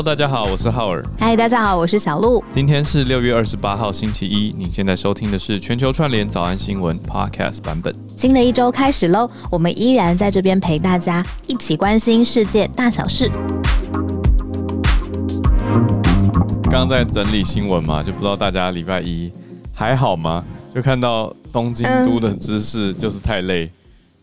Hello，大家好，我是浩尔。嗨，大家好，我是小鹿。今天是六月二十八号，星期一。您现在收听的是全球串联早安新闻 Podcast 版本。新的一周开始喽，我们依然在这边陪大家一起关心世界大小事。刚刚在整理新闻嘛，就不知道大家礼拜一还好吗？就看到东京都的知事就是太累，嗯、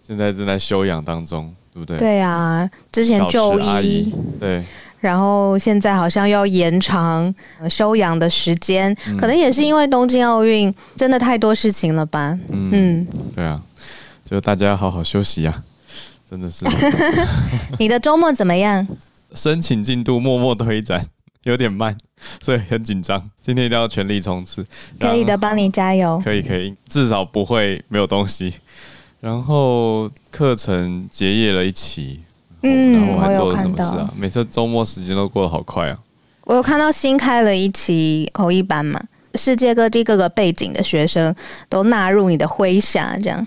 现在正在休养当中，对不对？对啊，之前就医，对。然后现在好像要延长休养的时间，嗯、可能也是因为东京奥运真的太多事情了吧？嗯，嗯对啊，就大家好好休息啊，真的是。你的周末怎么样？申请进度默默推展，有点慢，所以很紧张。今天一定要全力冲刺。可以的，帮你加油。可以可以，至少不会没有东西。然后课程结业了一期。嗯，然后我还做了什么事啊？每次周末时间都过得好快啊！我有看到新开了一期口译班嘛，世界各地各个背景的学生都纳入你的麾下，这样。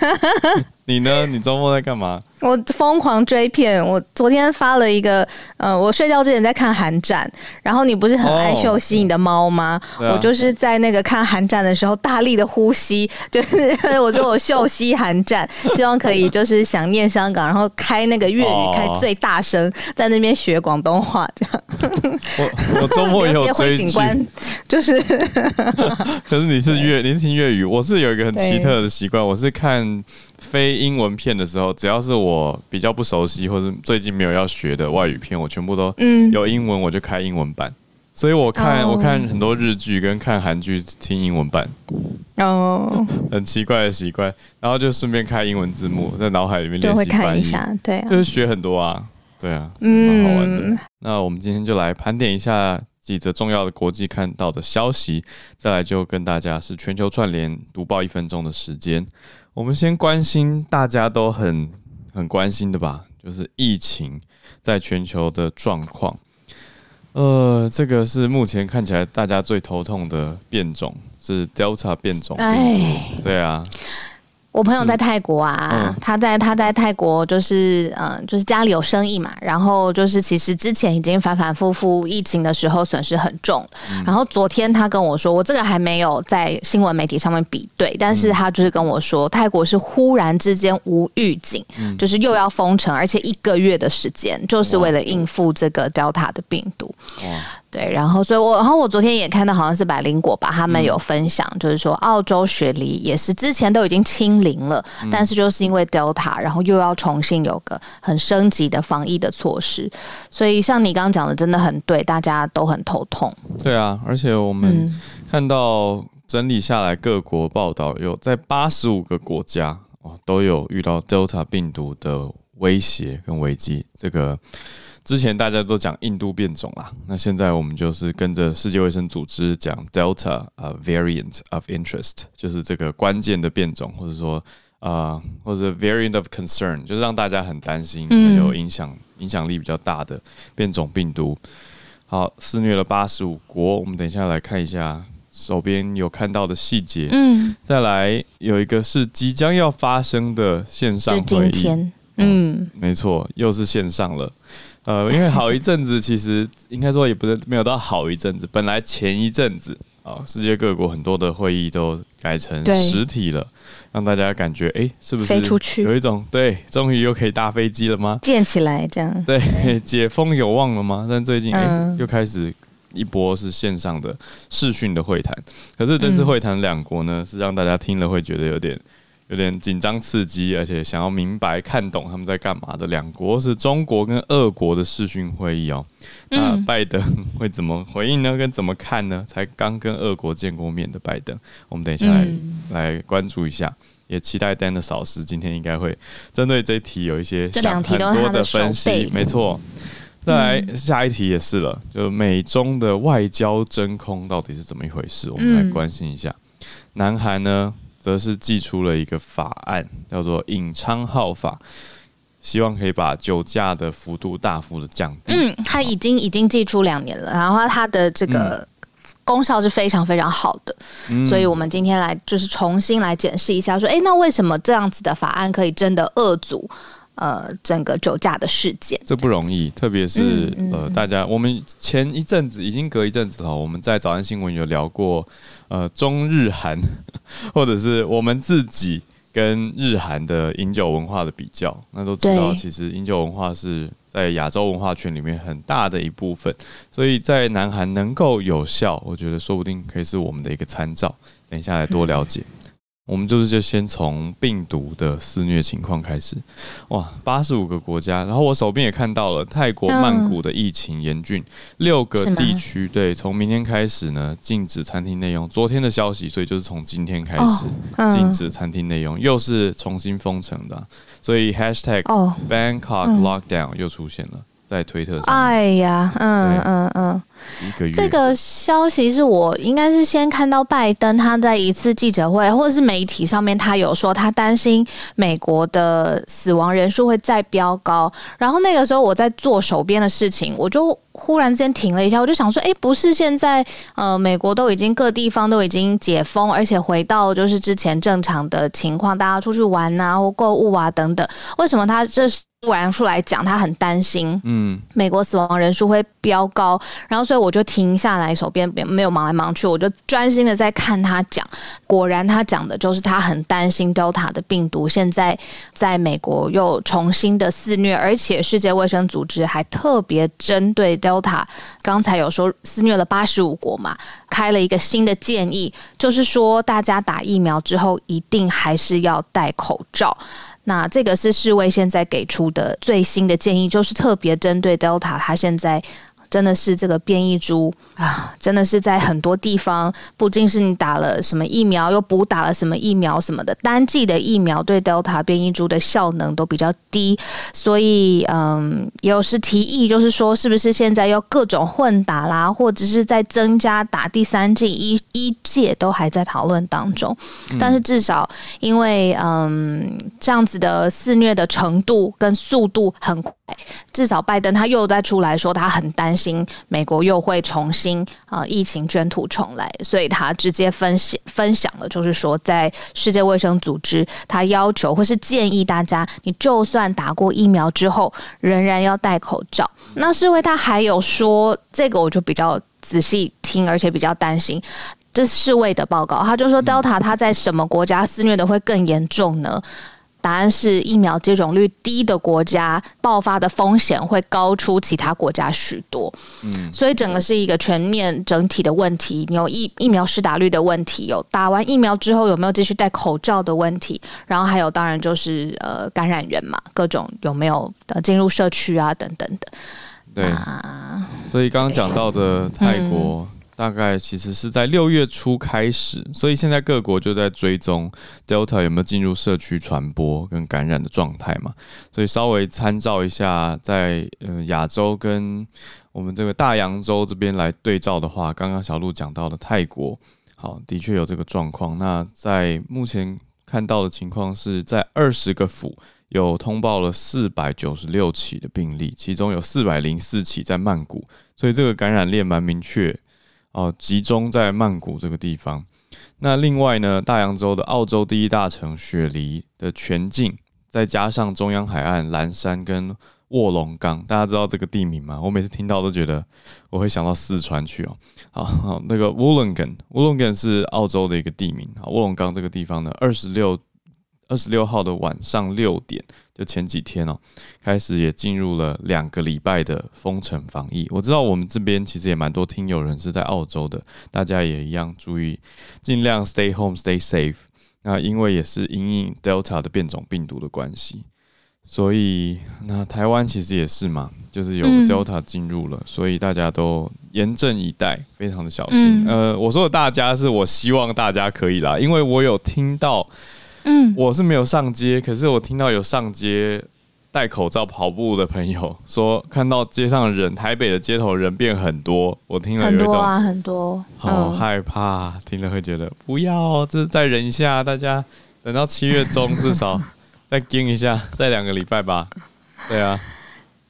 你呢？你周末在干嘛？我疯狂追片，我昨天发了一个，呃，我睡觉之前在看韩战，然后你不是很爱秀吸你的猫吗？我就是在那个看韩战的时候大力的呼吸，就是我说我秀吸韩战，希望可以就是想念香港，然后开那个粤语开最大声，在那边学广东话这样。我我周末也有 追剧，就是，可是你是粤你是听粤语，我是有一个很奇特的习惯，我是看。非英文片的时候，只要是我比较不熟悉或是最近没有要学的外语片，我全部都有英文，我就开英文版。所以我看、oh. 我看很多日剧跟看韩剧听英文版。哦，oh. 很奇怪的习惯，然后就顺便开英文字幕，在脑海里面练习翻译。对，就是学很多啊，对啊，蛮好玩的。嗯、那我们今天就来盘点一下几则重要的国际看到的消息，再来就跟大家是全球串联读报一分钟的时间。我们先关心大家都很很关心的吧，就是疫情在全球的状况。呃，这个是目前看起来大家最头痛的变种，是 Delta 变种。哎，对啊。我朋友在泰国啊，嗯、他在他在泰国就是嗯，就是家里有生意嘛，然后就是其实之前已经反反复复疫情的时候损失很重，嗯、然后昨天他跟我说，我这个还没有在新闻媒体上面比对，但是他就是跟我说，泰国是忽然之间无预警，嗯、就是又要封城，而且一个月的时间，就是为了应付这个 Delta 的病毒。对，然后所以我，我然后我昨天也看到，好像是百灵果吧，他们有分享，嗯、就是说澳洲雪梨也是之前都已经清零了，嗯、但是就是因为 Delta，然后又要重新有个很升级的防疫的措施，所以像你刚刚讲的，真的很对，大家都很头痛。对啊，而且我们看到整理下来各国报道，有在八十五个国家哦都有遇到 Delta 病毒的威胁跟危机，这个。之前大家都讲印度变种啦，那现在我们就是跟着世界卫生组织讲 Delta 啊、uh, variant of interest，就是这个关键的变种，或者说啊、uh, 或者 variant of concern，就是让大家很担心，有影响影响力比较大的变种病毒。好，肆虐了八十五国，我们等一下来看一下手边有看到的细节。嗯，再来有一个是即将要发生的线上会议，嗯，没错，又是线上了。呃，因为好一阵子，其实应该说也不是没有到好一阵子。本来前一阵子啊，世界各国很多的会议都改成实体了，对让大家感觉哎、欸，是不是飞出去有一种对，终于又可以搭飞机了吗？建起来这样对，解封有望了吗？但最近哎、嗯欸，又开始一波是线上的视讯的会谈，可是这次会谈两国呢，是让大家听了会觉得有点。有点紧张刺激，而且想要明白看懂他们在干嘛的两国是中国跟俄国的视讯会议哦。那拜登会怎么回应呢？跟怎么看呢？才刚跟俄国见过面的拜登，我们等一下来来关注一下，也期待 Dennis 老师今天应该会针对这一题有一些想很多的分析。没错，再来下一题也是了，就美中的外交真空到底是怎么一回事？我们来关心一下。南韩呢？则是寄出了一个法案，叫做《尹昌浩法》，希望可以把酒驾的幅度大幅的降低。嗯，他已经已经寄出两年了，然后他的这个功效是非常非常好的，嗯、所以我们今天来就是重新来检视一下，说，哎，那为什么这样子的法案可以真的遏阻呃整个酒驾的事件。这不容易，特别是、呃大家，我们前一阵子已经隔一阵子了，我们在早安新闻有聊过，呃中日韩，或者是我们自己跟日韩的饮酒文化的比较，那都知道其实饮酒文化是。在亚洲文化圈里面很大的一部分，所以在南韩能够有效，我觉得说不定可以是我们的一个参照。等一下来多了解。我们就是就先从病毒的肆虐情况开始，哇，八十五个国家，然后我手边也看到了泰国曼谷的疫情严峻，六个地区对，从明天开始呢禁止餐厅内用。昨天的消息，所以就是从今天开始禁止餐厅内用，又是重新封城的，所以 hashtag Bangkok Lockdown 又出现了。在推特上，哎呀，嗯嗯嗯，一这个消息是我应该是先看到拜登他在一次记者会或者是媒体上面，他有说他担心美国的死亡人数会再飙高。然后那个时候我在做手边的事情，我就忽然之间停了一下，我就想说，哎，不是现在呃，美国都已经各地方都已经解封，而且回到就是之前正常的情况，大家出去玩啊或购物啊等等，为什么他这？突然出来讲，他很担心，嗯，美国死亡人数会飙高，然后所以我就停下来，手边没有忙来忙去，我就专心的在看他讲。果然，他讲的就是他很担心 Delta 的病毒现在在美国又重新的肆虐，而且世界卫生组织还特别针对 Delta，刚才有说肆虐了八十五国嘛，开了一个新的建议，就是说大家打疫苗之后一定还是要戴口罩。那这个是世卫现在给出的最新的建议，就是特别针对 Delta，它现在。真的是这个变异株啊！真的是在很多地方，不仅是你打了什么疫苗，又补打了什么疫苗什么的，单剂的疫苗对 Delta 变异株的效能都比较低，所以嗯，也有是提议，就是说是不是现在要各种混打啦，或者是在增加打第三剂，一一届都还在讨论当中。但是至少因为嗯这样子的肆虐的程度跟速度很快，至少拜登他又在出来说他很担心。美国又会重新啊、呃、疫情卷土重来，所以他直接分析分享了，就是说在世界卫生组织，他要求或是建议大家，你就算打过疫苗之后，仍然要戴口罩。那世卫他还有说，这个我就比较仔细听，而且比较担心，这是世卫的报告，他就说 Delta 它在什么国家肆虐的会更严重呢？答案是疫苗接种率低的国家爆发的风险会高出其他国家许多。嗯，所以整个是一个全面整体的问题。你有疫疫苗施打率的问题，有打完疫苗之后有没有继续戴口罩的问题，然后还有当然就是呃感染源嘛，各种有没有进入社区啊等等的。对，啊、所以刚刚讲到的泰国。大概其实是在六月初开始，所以现在各国就在追踪 Delta 有没有进入社区传播跟感染的状态嘛。所以稍微参照一下，在呃亚洲跟我们这个大洋洲这边来对照的话，刚刚小鹿讲到的泰国，好，的确有这个状况。那在目前看到的情况是在二十个府有通报了四百九十六起的病例，其中有四百零四起在曼谷，所以这个感染链蛮明确。哦，集中在曼谷这个地方。那另外呢，大洋洲的澳洲第一大城雪梨的全境，再加上中央海岸蓝山跟卧龙岗，大家知道这个地名吗？我每次听到都觉得我会想到四川去哦。好，好，那个乌龙岗，乌龙岗是澳洲的一个地名。好，卧龙岗这个地方呢，二十六。二十六号的晚上六点，就前几天哦，开始也进入了两个礼拜的封城防疫。我知道我们这边其实也蛮多听友人是在澳洲的，大家也一样注意，尽量 stay home, stay safe。那因为也是因应 Delta 的变种病毒的关系，所以那台湾其实也是嘛，就是有 Delta 进入了，所以大家都严阵以待，非常的小心。呃，我说的大家是我希望大家可以啦，因为我有听到。嗯，我是没有上街，可是我听到有上街戴口罩跑步的朋友 说，看到街上的人，台北的街头人变很多。我听了有一种很多啊，很多，好害怕，嗯、听了会觉得不要，这再忍一下，大家等到七月中至少 再盯一下，再两个礼拜吧。对啊，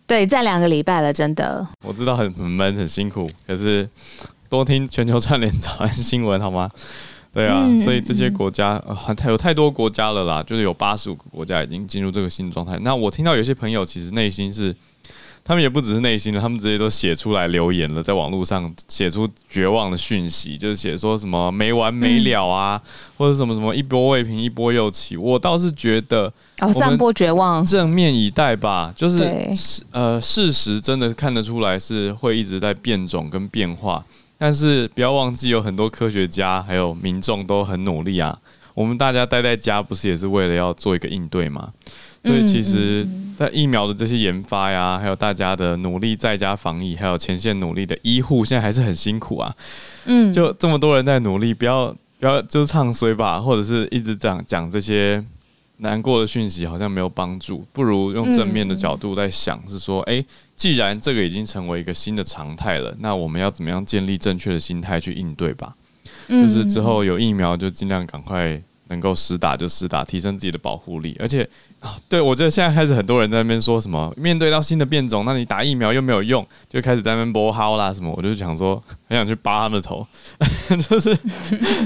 对，再两个礼拜了，真的。我知道很很闷很辛苦，可是多听全球串联早安新闻好吗？对啊，所以这些国家呃太有太多国家了啦，就是有八十五个国家已经进入这个新状态。那我听到有些朋友其实内心是。他们也不只是内心了，他们直接都写出来留言了，在网络上写出绝望的讯息，就是写说什么没完没了啊，嗯、或者什么什么一波未平一波又起。我倒是觉得，哦，散播绝望，正面以待吧。就是呃，事实真的看得出来是会一直在变种跟变化，但是不要忘记，有很多科学家还有民众都很努力啊。我们大家待在家，不是也是为了要做一个应对吗？所以其实，在疫苗的这些研发呀，还有大家的努力，在家防疫，还有前线努力的医护，现在还是很辛苦啊。嗯，就这么多人在努力，不要不要就是唱衰吧，或者是一直讲讲这些难过的讯息，好像没有帮助。不如用正面的角度在想，是说，哎，既然这个已经成为一个新的常态了，那我们要怎么样建立正确的心态去应对吧？就是之后有疫苗，就尽量赶快。能够实打就实打，提升自己的保护力。而且啊，对我觉得现在开始很多人在那边说什么，面对到新的变种，那你打疫苗又没有用，就开始在那边播号啦什么。我就想说，很想去扒他们的头，就是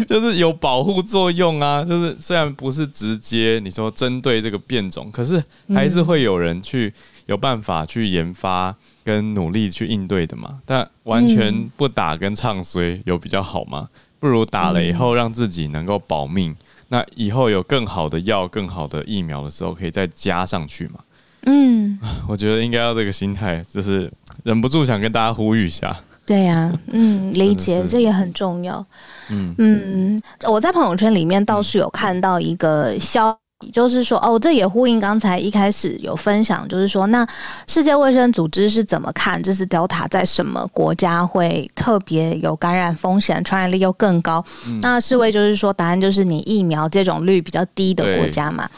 就是有保护作用啊。就是虽然不是直接你说针对这个变种，可是还是会有人去有办法去研发跟努力去应对的嘛。但完全不打跟唱衰有比较好吗？不如打了以后让自己能够保命。那以后有更好的药、更好的疫苗的时候，可以再加上去嘛？嗯，我觉得应该要这个心态，就是忍不住想跟大家呼吁一下。对呀、啊，嗯，理解这也很重要。嗯嗯，我在朋友圈里面倒是有看到一个消。就是说，哦，这也呼应刚才一开始有分享，就是说，那世界卫生组织是怎么看？这次 Delta 在什么国家会特别有感染风险，传染力又更高？嗯、那世卫就是说，答案就是你疫苗接种率比较低的国家嘛。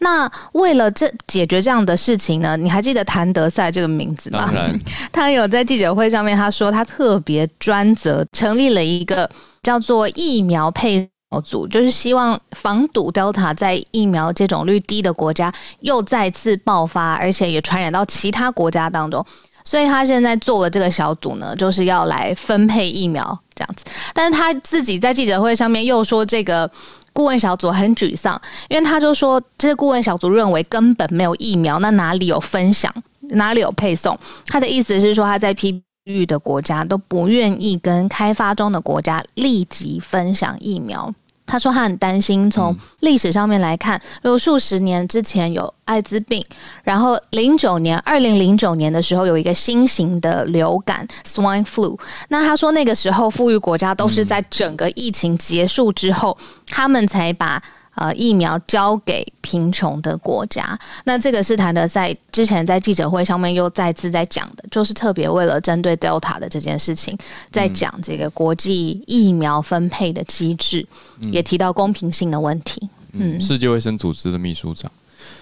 那为了这解决这样的事情呢，你还记得谭德赛这个名字吗？当然，他有在记者会上面他说，他特别专责成立了一个叫做疫苗配。小组就是希望防堵 Delta 在疫苗接种率低的国家又再次爆发，而且也传染到其他国家当中。所以他现在做了这个小组呢，就是要来分配疫苗这样子。但是他自己在记者会上面又说，这个顾问小组很沮丧，因为他就说，这些顾问小组认为根本没有疫苗，那哪里有分享，哪里有配送？他的意思是说，他在批。域的国家都不愿意跟开发中的国家立即分享疫苗。他说他很担心，从历史上面来看，如果数十年之前有艾滋病，然后零九年，二零零九年的时候有一个新型的流感 （swine flu），那他说那个时候富裕国家都是在整个疫情结束之后，他们才把。呃，疫苗交给贫穷的国家，那这个是谭德赛之前在记者会上面又再次在讲的，就是特别为了针对 Delta 的这件事情，在讲这个国际疫苗分配的机制，嗯、也提到公平性的问题。嗯，世界卫生组织的秘书长，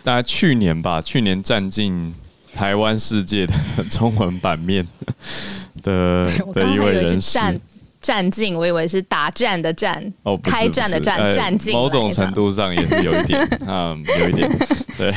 大概去年吧，去年占尽台湾世界的 中文版面的 的一位人士。战进，我以为是打战的战，哦，开战的战，战进。某种程度上也是有一点，嗯，有一点，对，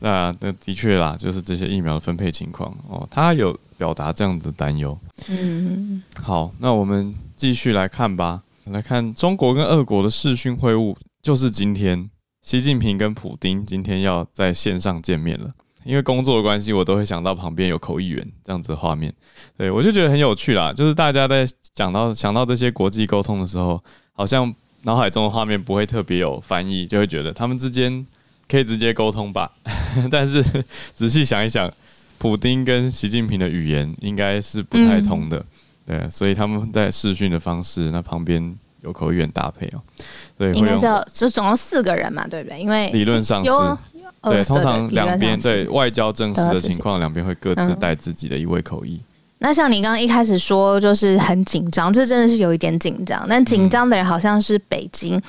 那那的确啦，就是这些疫苗的分配情况哦，他有表达这样子的担忧。嗯，好，那我们继续来看吧，来看中国跟俄国的视讯会晤，就是今天，习近平跟普丁今天要在线上见面了。因为工作的关系，我都会想到旁边有口译员这样子的画面，对，我就觉得很有趣啦。就是大家在讲到想到这些国际沟通的时候，好像脑海中的画面不会特别有翻译，就会觉得他们之间可以直接沟通吧。但是仔细想一想，普丁跟习近平的语言应该是不太通的，嗯、对，所以他们在视讯的方式，那旁边有口译员搭配哦、喔，对，应该是就总共四个人嘛，对不对？因为理论上是。对，通常两边对外交正式的情况，两边会各自带自己的一位口译。那像你刚刚一开始说，就是很紧张，这真的是有一点紧张。但紧张的人好像是北京，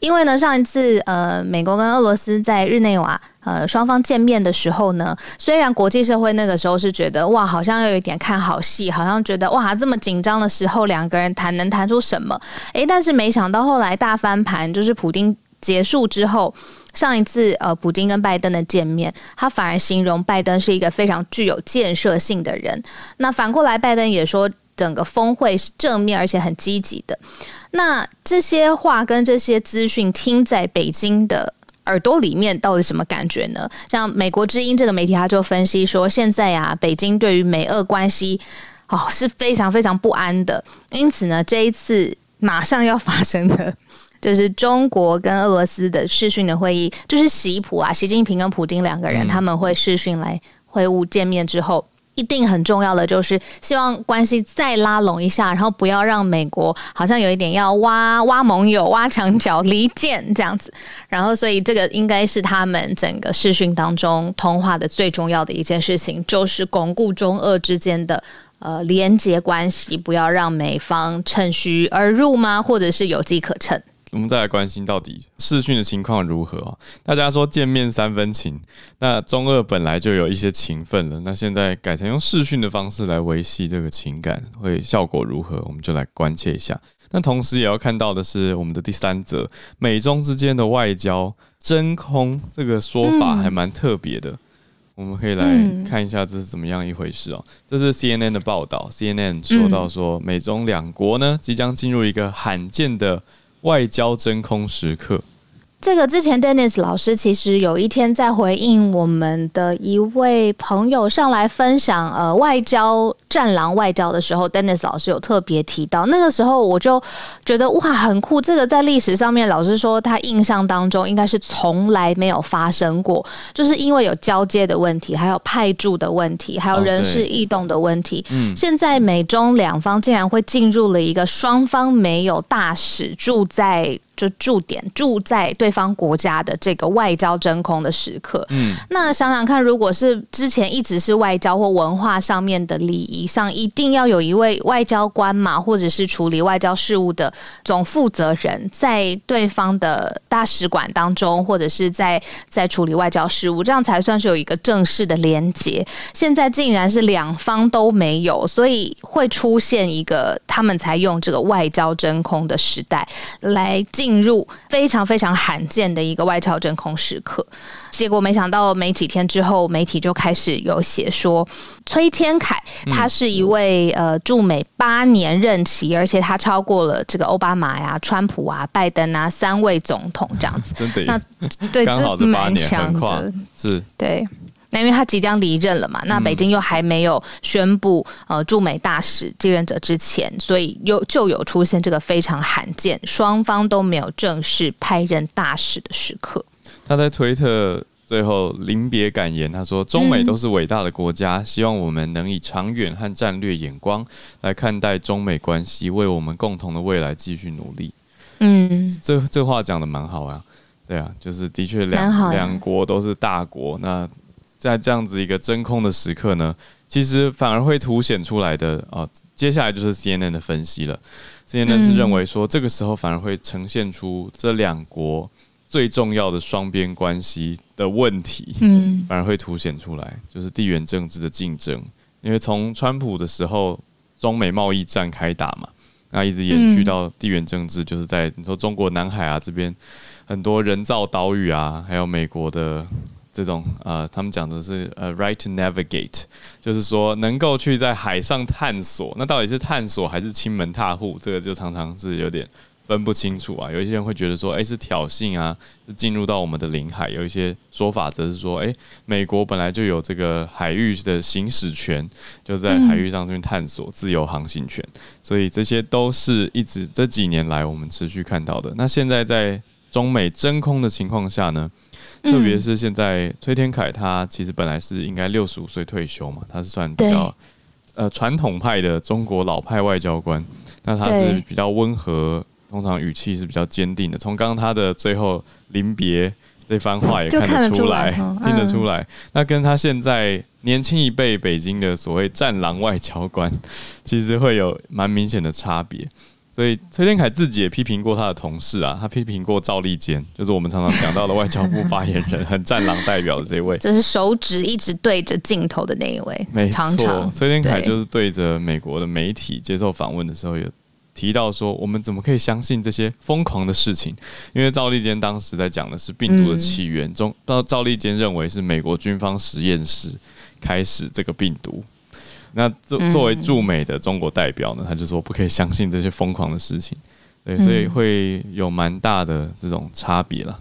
因为呢，上一次呃，美国跟俄罗斯在日内瓦呃双方见面的时候呢，虽然国际社会那个时候是觉得哇，好像有一点看好戏，好像觉得哇，这么紧张的时候，两个人谈能谈出什么？诶，但是没想到后来大翻盘，就是普丁结束之后。上一次呃，普京跟拜登的见面，他反而形容拜登是一个非常具有建设性的人。那反过来，拜登也说，整个峰会是正面而且很积极的。那这些话跟这些资讯听在北京的耳朵里面，到底什么感觉呢？像美国之音这个媒体，他就分析说，现在啊，北京对于美俄关系哦 是非常非常不安的。因此呢，这一次 马上要发生的。就是中国跟俄罗斯的视讯的会议，就是习普啊，习近平跟普京两个人他们会视讯来会晤见面之后，一定很重要的就是希望关系再拉拢一下，然后不要让美国好像有一点要挖挖盟友、挖墙脚、离间这样子。然后，所以这个应该是他们整个视讯当中通话的最重要的一件事情，就是巩固中俄之间的呃连结关系，不要让美方趁虚而入吗？或者是有机可乘。我们再来关心到底视讯的情况如何啊？大家说见面三分情，那中二本来就有一些情分了，那现在改成用视讯的方式来维系这个情感，会效果如何？我们就来关切一下。那同时也要看到的是，我们的第三则，美中之间的外交真空这个说法还蛮特别的，我们可以来看一下这是怎么样一回事哦。这是 CNN 的报道，CNN 说到说，美中两国呢即将进入一个罕见的。外交真空时刻。这个之前，Dennis 老师其实有一天在回应我们的一位朋友上来分享，呃，外交战狼外交的时候，Dennis 老师有特别提到。那个时候我就觉得哇，很酷。这个在历史上面，老师说他印象当中应该是从来没有发生过，就是因为有交接的问题，还有派驻的问题，还有人事异动的问题。嗯，现在美中两方竟然会进入了一个双方没有大使住在。就驻点住在对方国家的这个外交真空的时刻，嗯，那想想看，如果是之前一直是外交或文化上面的礼仪上，一定要有一位外交官嘛，或者是处理外交事务的总负责人，在对方的大使馆当中，或者是在在处理外交事务，这样才算是有一个正式的连接。现在竟然是两方都没有，所以会出现一个他们才用这个外交真空的时代来进。进入非常非常罕见的一个外交真空时刻，结果没想到没几天之后，媒体就开始有写说，崔天凯他是一位呃驻美八年任期，而且他超过了这个奥巴马呀、川普啊、拜登啊三位总统这样子。真的，那对，刚好这蛮强的，是，对。那因为他即将离任了嘛，那北京又还没有宣布呃驻美大使继任者之前，所以又就有出现这个非常罕见，双方都没有正式派任大使的时刻。他在推特最后临别感言，他说：“中美都是伟大的国家，希望我们能以长远和战略眼光来看待中美关系，为我们共同的未来继续努力。”嗯，这这话讲的蛮好啊，对啊，就是的确两两国都是大国，那。在这样子一个真空的时刻呢，其实反而会凸显出来的啊。接下来就是 CNN 的分析了，CNN 是认为说，这个时候反而会呈现出这两国最重要的双边关系的问题，嗯，反而会凸显出来，就是地缘政治的竞争。因为从川普的时候，中美贸易战开打嘛，那一直延续到地缘政治，就是在你说中国南海啊这边很多人造岛屿啊，还有美国的。这种呃，他们讲的是呃，right to navigate，就是说能够去在海上探索，那到底是探索还是亲门踏户？这个就常常是有点分不清楚啊。有一些人会觉得说，哎，是挑衅啊，是进入到我们的领海。有一些说法则是说，哎，美国本来就有这个海域的行使权，就在海域上面探索自由航行权。所以这些都是一直这几年来我们持续看到的。那现在在中美真空的情况下呢？特别是现在，崔天凯他其实本来是应该六十五岁退休嘛，他是算比较呃传统派的中国老派外交官。那他是比较温和，通常语气是比较坚定的。从刚刚他的最后临别这番话也看得出来，听得出来。那跟他现在年轻一辈北京的所谓战狼外交官，其实会有蛮明显的差别。所以崔天凯自己也批评过他的同事啊，他批评过赵立坚，就是我们常常讲到的外交部发言人，很战狼代表的这位，就是手指一直对着镜头的那一位。没错，崔天凯就是对着美国的媒体接受访问的时候，有提到说，我们怎么可以相信这些疯狂的事情？因为赵立坚当时在讲的是病毒的起源中，到赵立坚认为是美国军方实验室开始这个病毒。那作作为驻美的中国代表呢，他就说不可以相信这些疯狂的事情，对，所以会有蛮大的这种差别了。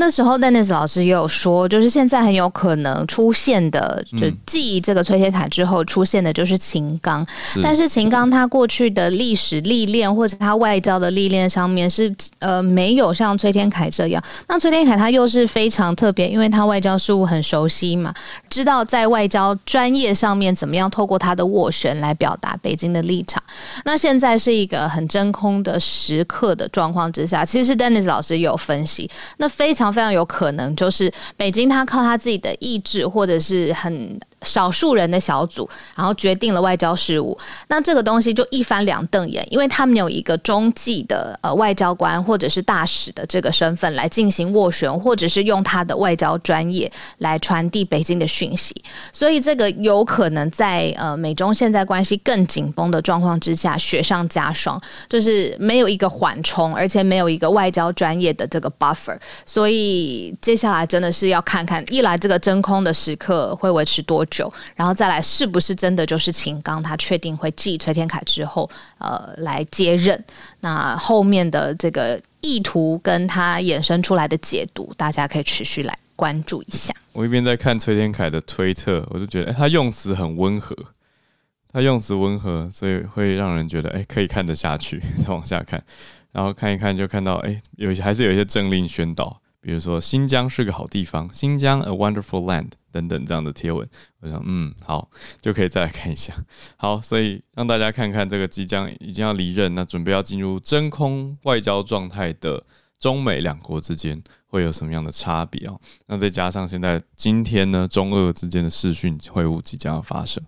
那时候，Dennis 老师也有说，就是现在很有可能出现的，就继这个崔天凯之后出现的，就是秦刚。嗯、但是秦刚他过去的历史历练或者他外交的历练上面是呃没有像崔天凯这样。那崔天凯他又是非常特别，因为他外交事务很熟悉嘛，知道在外交专业上面怎么样透过他的斡旋来表达北京的立场。那现在是一个很真空的时刻的状况之下，其实 Dennis 老师也有分析，那非常。非常有可能就是北京，他靠他自己的意志，或者是很。少数人的小组，然后决定了外交事务。那这个东西就一翻两瞪眼，因为他们有一个中继的呃外交官或者是大使的这个身份来进行斡旋，或者是用他的外交专业来传递北京的讯息。所以这个有可能在呃美中现在关系更紧绷的状况之下雪上加霜，就是没有一个缓冲，而且没有一个外交专业的这个 buffer。所以接下来真的是要看看，一来这个真空的时刻会维持多久。然后再来，是不是真的就是秦刚他确定会继崔天凯之后，呃，来接任？那后面的这个意图跟他衍生出来的解读，大家可以持续来关注一下。我一边在看崔天凯的推特，我就觉得，哎，他用词很温和，他用词温和，所以会让人觉得，哎，可以看得下去。再往下看，然后看一看，就看到，哎，有些还是有一些政令宣导。比如说新疆是个好地方，新疆 a wonderful land 等等这样的贴文，我想嗯好，就可以再来看一下。好，所以让大家看看这个即将已经要离任，那准备要进入真空外交状态的中美两国之间会有什么样的差别哦？那再加上现在今天呢，中俄之间的视讯会晤即将要发生，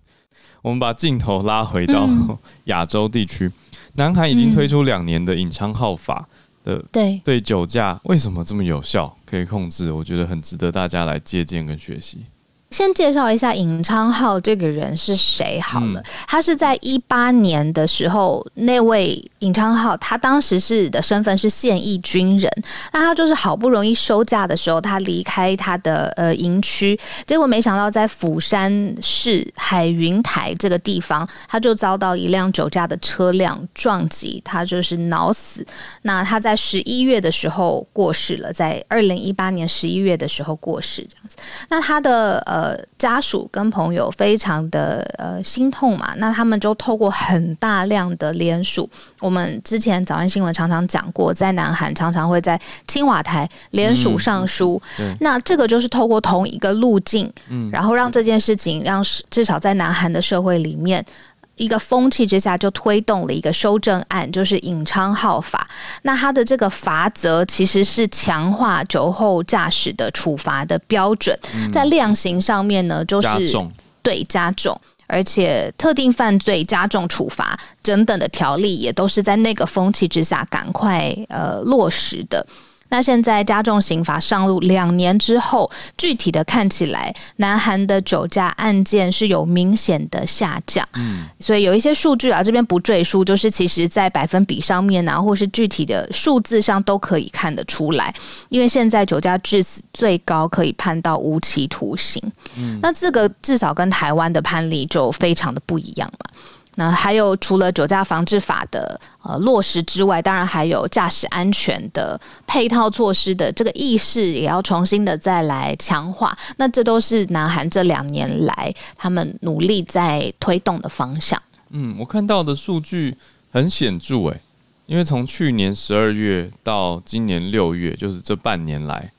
我们把镜头拉回到 亚洲地区，南韩已经推出两年的隐昌号法。的对对酒驾为什么这么有效，可以控制？我觉得很值得大家来借鉴跟学习。先介绍一下尹昌浩这个人是谁好了。嗯、他是在一八年的时候，那位尹昌浩，他当时是的身份是现役军人。那他就是好不容易休假的时候，他离开他的呃营区，结果没想到在釜山市海云台这个地方，他就遭到一辆酒驾的车辆撞击，他就是脑死。那他在十一月的时候过世了，在二零一八年十一月的时候过世，这样子。那他的呃。呃，家属跟朋友非常的呃心痛嘛，那他们就透过很大量的联署，我们之前早安新闻常常讲过，在南韩常常会在青瓦台联署上书，嗯、那这个就是透过同一个路径，嗯，然后让这件事情让至少在南韩的社会里面。一个风气之下，就推动了一个修正案，就是尹昌浩法。那它的这个罚则其实是强化酒后驾驶的处罚的标准，在量刑上面呢，就是加重，对，加重，而且特定犯罪加重处罚等等的条例，也都是在那个风气之下赶快呃落实的。那现在加重刑罚上路两年之后，具体的看起来，南韩的酒驾案件是有明显的下降。嗯，所以有一些数据啊，这边不赘述，就是其实在百分比上面啊，或是具体的数字上都可以看得出来。因为现在酒驾致死最高可以判到无期徒刑。嗯，那这个至少跟台湾的判例就非常的不一样嘛。那还有除了酒驾防治法的呃落实之外，当然还有驾驶安全的配套措施的这个意识也要重新的再来强化。那这都是南韩这两年来他们努力在推动的方向。嗯，我看到的数据很显著诶，因为从去年十二月到今年六月，就是这半年来，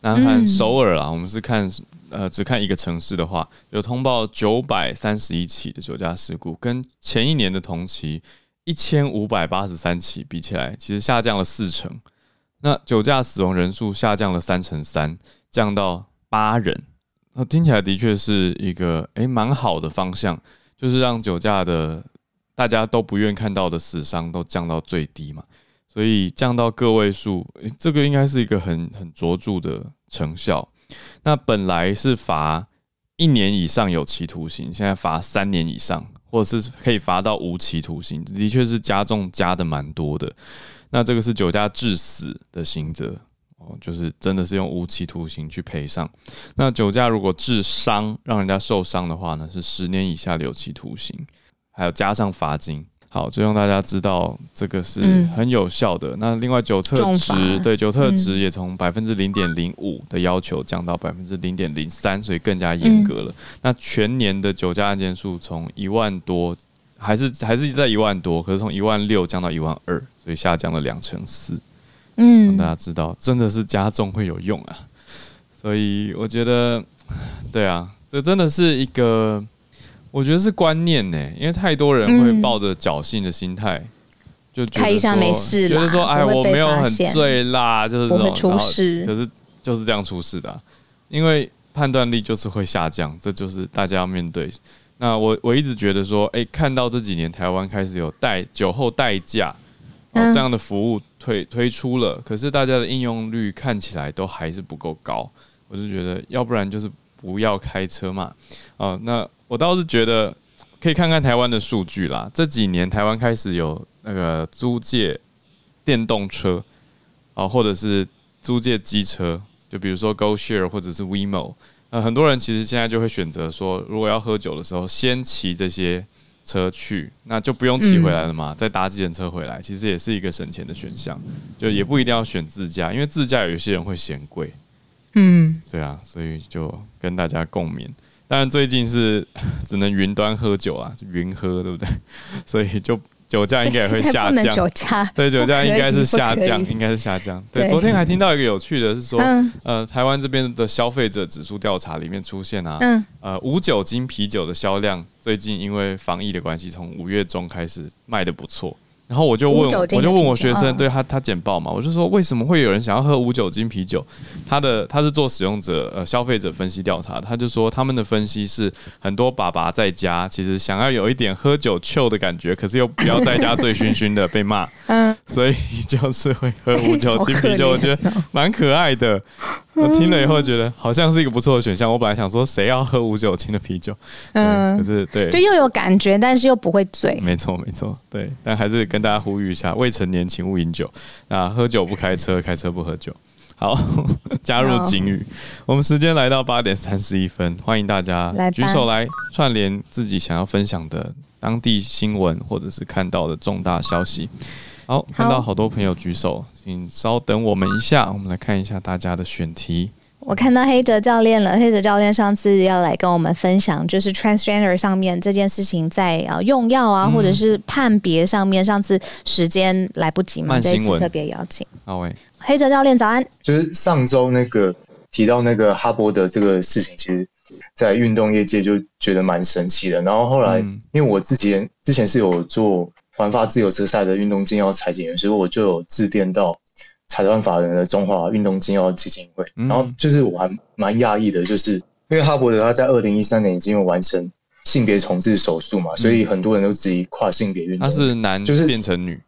南韩首尔啊，嗯、我们是看。呃，只看一个城市的话，有通报九百三十一起的酒驾事故，跟前一年的同期一千五百八十三起比起来，其实下降了四成。那酒驾死亡人数下降了三成三，降到八人。那听起来的确是一个诶蛮好的方向，就是让酒驾的大家都不愿看到的死伤都降到最低嘛。所以降到个位数，这个应该是一个很很卓著的成效。那本来是罚一年以上有期徒刑，现在罚三年以上，或者是可以罚到无期徒刑，的确是加重加的蛮多的。那这个是酒驾致死的刑责，哦，就是真的是用无期徒刑去赔偿。那酒驾如果致伤，让人家受伤的话呢，是十年以下有期徒刑，还有加上罚金。好，就让大家知道这个是很有效的。嗯、那另外酒测值，对酒测值也从百分之零点零五的要求降到百分之零点零三，所以更加严格了。嗯、那全年的酒驾案件数从一万多，还是还是在一万多，可是从一万六降到一万二，所以下降了两成四。嗯，让大家知道真的是加重会有用啊。所以我觉得，对啊，这真的是一个。我觉得是观念呢，因为太多人会抱着侥幸的心态，嗯、就开一下没事，觉得说哎，我没有很醉啦，就是这种，会出事，可是就是这样出事的、啊，因为判断力就是会下降，这就是大家要面对。那我我一直觉得说，哎、欸，看到这几年台湾开始有代酒后代驾这样的服务推推出了，可是大家的应用率看起来都还是不够高，我就觉得要不然就是不要开车嘛，啊，那。我倒是觉得可以看看台湾的数据啦。这几年台湾开始有那个租借电动车啊，或者是租借机车，就比如说 GoShare 或者是 WeMo。那很多人其实现在就会选择说，如果要喝酒的时候，先骑这些车去，那就不用骑回来了嘛，再搭计程车回来，其实也是一个省钱的选项。就也不一定要选自驾，因为自驾有些人会嫌贵。嗯，对啊，所以就跟大家共勉。当然，最近是只能云端喝酒啊，云喝，对不对？所以就酒驾应该也会下降。酒驾，对，酒驾应该是下降，应该是下降。对，昨天还听到一个有趣的是说，呃，台湾这边的消费者指数调查里面出现啊，呃，无酒精啤酒的销量最近因为防疫的关系，从五月中开始卖的不错。然后我就问，我就问我学生，对他他简报嘛，我就说，为什么会有人想要喝无酒精啤酒？他的他是做使用者呃消费者分析调查，他就说他们的分析是很多爸爸在家其实想要有一点喝酒 chill 的感觉，可是又不要在家醉醺醺的被骂，嗯，所以就是会喝无酒精啤酒，我觉得蛮可爱的。我听了以后觉得好像是一个不错的选项。我本来想说谁要喝无酒精的啤酒，嗯，可是对，就又有感觉，但是又不会醉。没错没错，对，但还是跟大家呼吁一下，未成年请勿饮酒。那喝酒不开车，开车不喝酒。好，加入警语。我们时间来到八点三十一分，欢迎大家举手来串联自己想要分享的当地新闻或者是看到的重大消息。好，看到好多朋友举手，请稍等我们一下，我们来看一下大家的选题。我看到黑泽教练了，黑泽教练上次要来跟我们分享，就是 transgender 上面这件事情在啊用药啊，或者是判别上面，上次时间来不及嘛，这一次特别邀请。好喂，黑泽教练早安。就是上周那个提到那个哈伯德这个事情，其实，在运动业界就觉得蛮神奇的。然后后来，因为我自己之前是有做。环法自由车赛的运动禁药裁剪员，所以我就有致电到财团法人的中华运动禁药基金会。然后就是我还蛮讶异的，就是因为哈伯德他在二零一三年已经有完成性别重置手术嘛，所以很多人都质疑跨性别运动。他是男，就是变成女，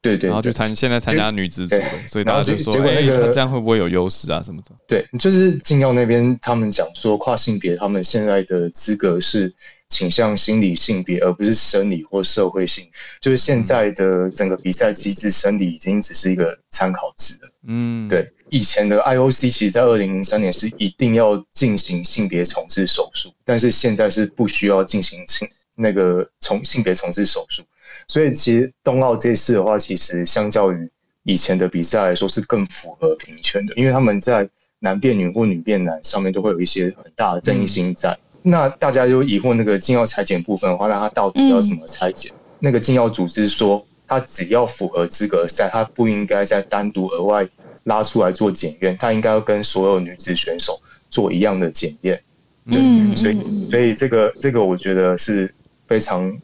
对对，然后就参现在参加女子组的，所以大家就说，哎，这样会不会有优势啊什么的？对，就是禁药那边他们讲说跨性别他们现在的资格是。倾向心理性别，而不是生理或社会性。就是现在的整个比赛机制，生理已经只是一个参考值了。嗯，对。以前的 IOC 其实，在二零零三年是一定要进行性别重置手术，但是现在是不需要进行性那个重性别重置手术。所以，其实冬奥这次的话，其实相较于以前的比赛来说，是更符合平权的，因为他们在男变女或女变男上面都会有一些很大的争议性在。嗯那大家就疑惑那个禁药裁剪部分的话，那他到底要怎么裁剪？嗯、那个禁药组织说，他只要符合资格赛，他不应该再单独额外拉出来做检验，他应该要跟所有女子选手做一样的检验。对，嗯、所以所以这个这个我觉得是非常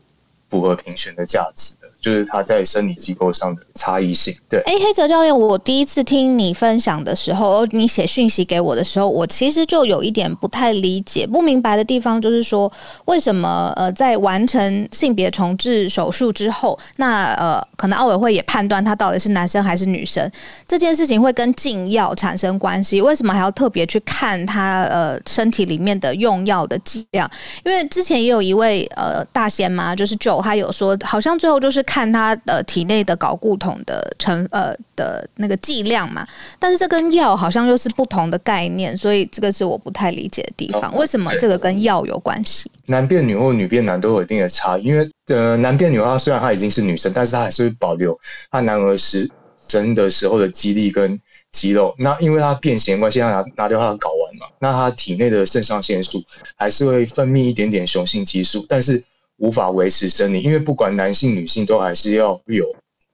符合评选的价值的。就是他在生理机构上的差异性。对，哎，黑泽教练，我第一次听你分享的时候，你写讯息给我的时候，我其实就有一点不太理解、不明白的地方，就是说，为什么呃，在完成性别重置手术之后，那呃，可能奥委会也判断他到底是男生还是女生，这件事情会跟禁药产生关系？为什么还要特别去看他呃身体里面的用药的剂量？因为之前也有一位呃大仙嘛，就是九他有说，好像最后就是看。看他的体内的睾固酮的成呃的那个剂量嘛，但是这跟药好像又是不同的概念，所以这个是我不太理解的地方。为什么这个跟药有关系？男变女或女变男都有一定的差异，因为呃男变女的话，虽然她已经是女生，但是她还是会保留她男儿时生的时候的肌力跟肌肉。那因为她变形关系，她拿拿掉她的睾丸嘛，那她体内的肾上腺素还是会分泌一点点雄性激素，但是。无法维持生理，因为不管男性女性都还是要有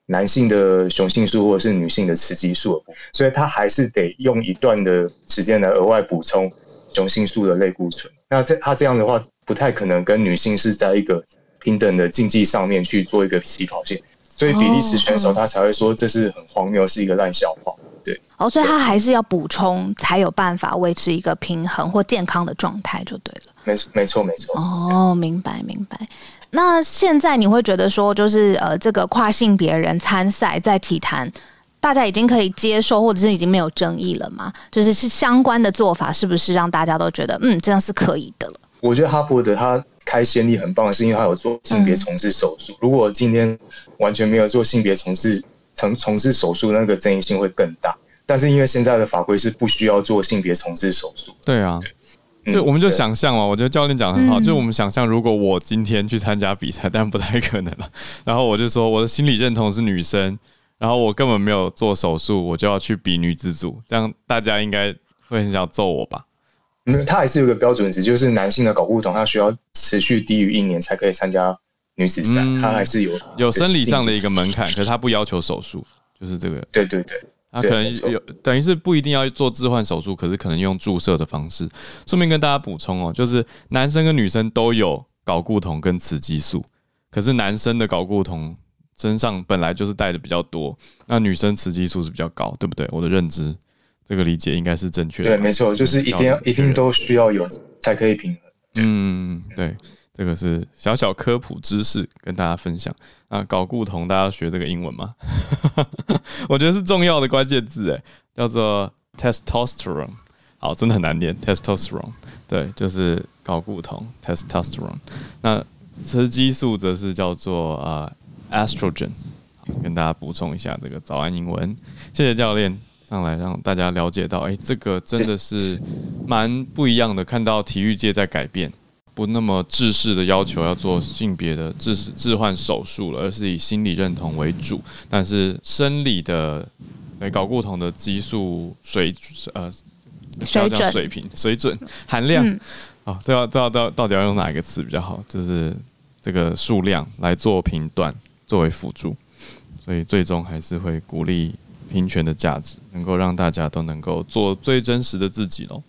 男性的雄性素或者是女性的雌激素，所以他还是得用一段的时间来额外补充雄性素的类固醇。那这他这样的话，不太可能跟女性是在一个平等的竞技上面去做一个起跑线，所以比利时选手他才会说这是很荒谬，是一个烂笑话。对，哦，所以他还是要补充才有办法维持一个平衡或健康的状态，就对了。没错，没错，没错。哦，明白，明白。那现在你会觉得说，就是呃，这个跨性别人参赛在体坛，大家已经可以接受，或者是已经没有争议了吗？就是是相关的做法，是不是让大家都觉得，嗯，这样是可以的了？我觉得哈伯德他开先例很棒，是因为他有做性别重置手术。嗯、如果今天完全没有做性别重置，重重置手术，那个争议性会更大。但是因为现在的法规是不需要做性别重置手术。对啊。就我们就想象嘛，我觉得教练讲的很好。就我们想象，如果我今天去参加比赛，但不太可能了。然后我就说，我的心理认同是女生，然后我根本没有做手术，我就要去比女子组，这样大家应该会很想揍我吧？嗯，他还是有个标准值，就是男性的睾固酮，他需要持续低于一年才可以参加女子赛，他还是有有生理上的一个门槛，可是他不要求手术，就是这个。对对对。他可能有等于是不一定要做置换手术，可是可能用注射的方式。顺便跟大家补充哦，就是男生跟女生都有睾固酮跟雌激素，可是男生的睾固酮身上本来就是带的比较多，那女生雌激素是比较高，对不对？我的认知，这个理解应该是正确的。对，没错，就是一定要一定都需要有才可以平衡。嗯，对。这个是小小科普知识跟大家分享啊，睾固酮大家学这个英文吗？我觉得是重要的关键字诶，叫做 testosterone，好，真的很难念 testosterone，对，就是睾固酮 testosterone。那雌激素则是叫做啊 estrogen，跟大家补充一下这个早安英文。谢谢教练上来让大家了解到，哎，这个真的是蛮不一样的，看到体育界在改变。不那么制式的要求要做性别的置置换手术了，而是以心理认同为主。但是生理的诶睾固酮的激素水呃水准水平水准含量啊，这要这要到到底要用哪一个词比较好？就是这个数量来做评断作为辅助，所以最终还是会鼓励平权的价值，能够让大家都能够做最真实的自己喽。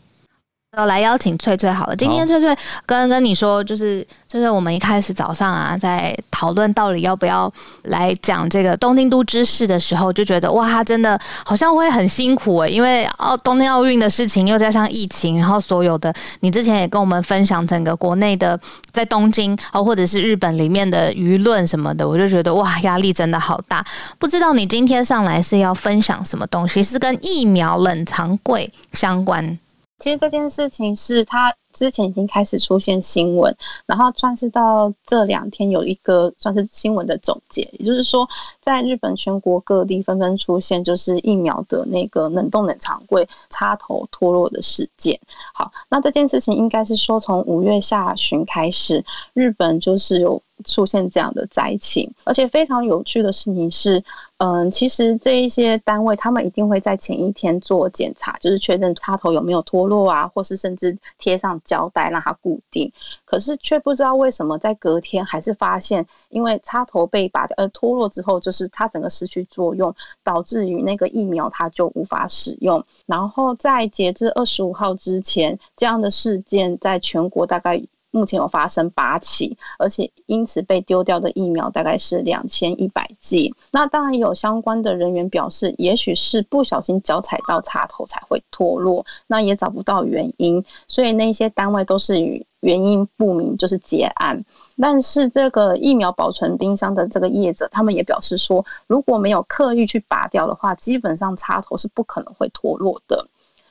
要来邀请翠翠好了，今天翠翠跟跟你说，就是就是我们一开始早上啊，在讨论到底要不要来讲这个东京都知事的时候，就觉得哇，他真的好像会很辛苦诶，因为奥，东京奥运的事情又加上疫情，然后所有的你之前也跟我们分享整个国内的在东京哦，或者是日本里面的舆论什么的，我就觉得哇，压力真的好大。不知道你今天上来是要分享什么东西，是跟疫苗冷藏柜相关？其实这件事情是他之前已经开始出现新闻，然后算是到这两天有一个算是新闻的总结，也就是说，在日本全国各地纷纷出现就是疫苗的那个冷冻冷藏柜插头脱落的事件。好，那这件事情应该是说从五月下旬开始，日本就是有。出现这样的灾情，而且非常有趣的事情是，嗯，其实这一些单位他们一定会在前一天做检查，就是确认插头有没有脱落啊，或是甚至贴上胶带让它固定。可是却不知道为什么在隔天还是发现，因为插头被拔掉，呃，脱落之后，就是它整个失去作用，导致于那个疫苗它就无法使用。然后在截至二十五号之前，这样的事件在全国大概。目前有发生八起，而且因此被丢掉的疫苗大概是两千一百剂。那当然有相关的人员表示，也许是不小心脚踩到插头才会脱落，那也找不到原因，所以那些单位都是与原因不明就是结案。但是这个疫苗保存冰箱的这个业者，他们也表示说，如果没有刻意去拔掉的话，基本上插头是不可能会脱落的。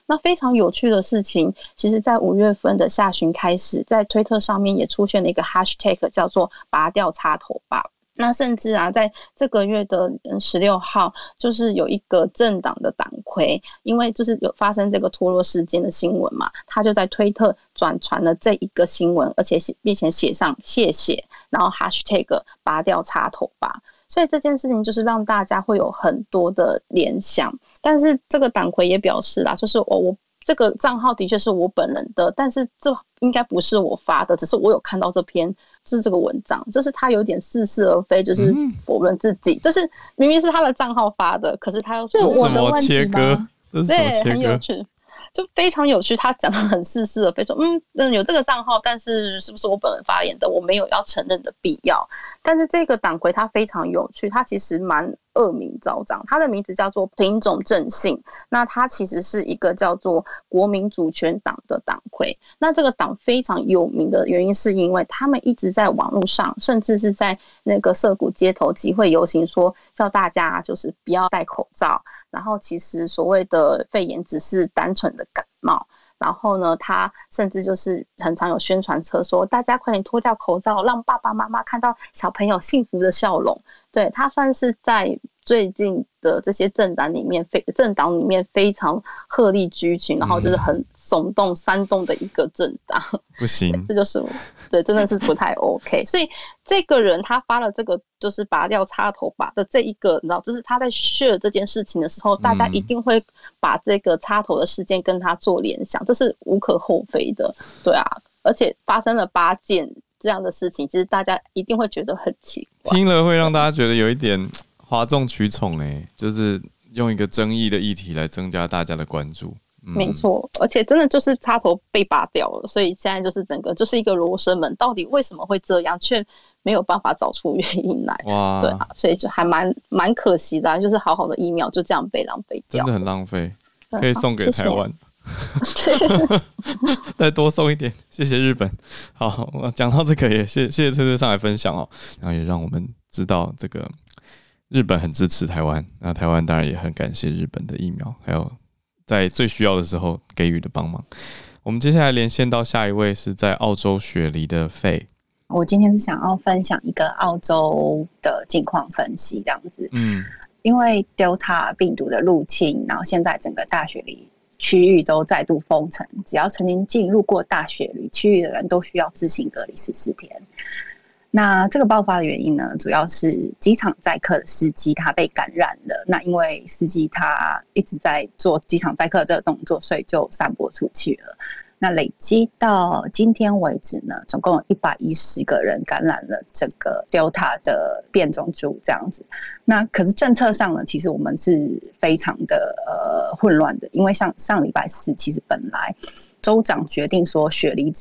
那非常有趣的事情，其实，在五月份的下旬开始，在推特上面也出现了一个 hashtag，叫做“拔掉插头吧”。那甚至啊，在这个月的十六号，就是有一个政党的党魁，因为就是有发生这个脱落事件的新闻嘛，他就在推特转传了这一个新闻，而且写并且写上谢谢，然后 hashtag 拔掉插头吧。所以这件事情就是让大家会有很多的联想。但是这个党魁也表示啦，就是我我这个账号的确是我本人的，但是这应该不是我发的，只是我有看到这篇。就是这个文章，就是他有点似是而非，就是否认自己，嗯、就是明明是他的账号发的，可是他又说我的问题吗？对，很有趣。就非常有趣，他讲的很似是而非，说嗯嗯有这个账号，但是是不是我本人发言的，我没有要承认的必要。但是这个党魁他非常有趣，他其实蛮恶名昭彰，他的名字叫做品种正信，那他其实是一个叫做国民主权党的党魁。那这个党非常有名的原因，是因为他们一直在网络上，甚至是在那个涩谷街头集会游行，说叫大家就是不要戴口罩。然后其实所谓的肺炎只是单纯的感冒，然后呢，他甚至就是很常有宣传车说，大家快点脱掉口罩，让爸爸妈妈看到小朋友幸福的笑容。对，他算是在最近的这些政党里面，非政党里面非常鹤立鸡群，然后就是很耸动煽动的一个政党。不行，这就是对，真的是不太 OK。所以这个人他发了这个就是拔掉插头吧的这一个，你知道，就是他在 share 这件事情的时候，大家一定会把这个插头的事件跟他做联想，这是无可厚非的。对啊，而且发生了八件。这样的事情，其实大家一定会觉得很奇怪，听了会让大家觉得有一点哗众取宠哎，就是用一个争议的议题来增加大家的关注。嗯、没错，而且真的就是插头被拔掉了，所以现在就是整个就是一个罗生门，到底为什么会这样，却没有办法找出原因来。哇，对啊，所以就还蛮蛮可惜的，就是好好的疫苗就这样被浪费掉，真的很浪费，可以送给台湾。再多送一点，谢谢日本。好，我讲到这个也谢谢谢崔崔上来分享哦，然后也让我们知道这个日本很支持台湾，那台湾当然也很感谢日本的疫苗，还有在最需要的时候给予的帮忙。我们接下来连线到下一位是在澳洲雪梨的费。我今天是想要分享一个澳洲的近况分析，这样子。嗯，因为 Delta 病毒的入侵，然后现在整个大雪梨。区域都再度封城，只要曾经进入过大雪梨区域的人都需要自行隔离十四天。那这个爆发的原因呢，主要是机场载客的司机他被感染了。那因为司机他一直在做机场载客这个动作，所以就散播出去了。那累积到今天为止呢，总共有一百一十个人感染了这个 Delta 的变种株，这样子。那可是政策上呢，其实我们是非常的呃混乱的，因为像上礼拜四，其实本来州长决定说雪梨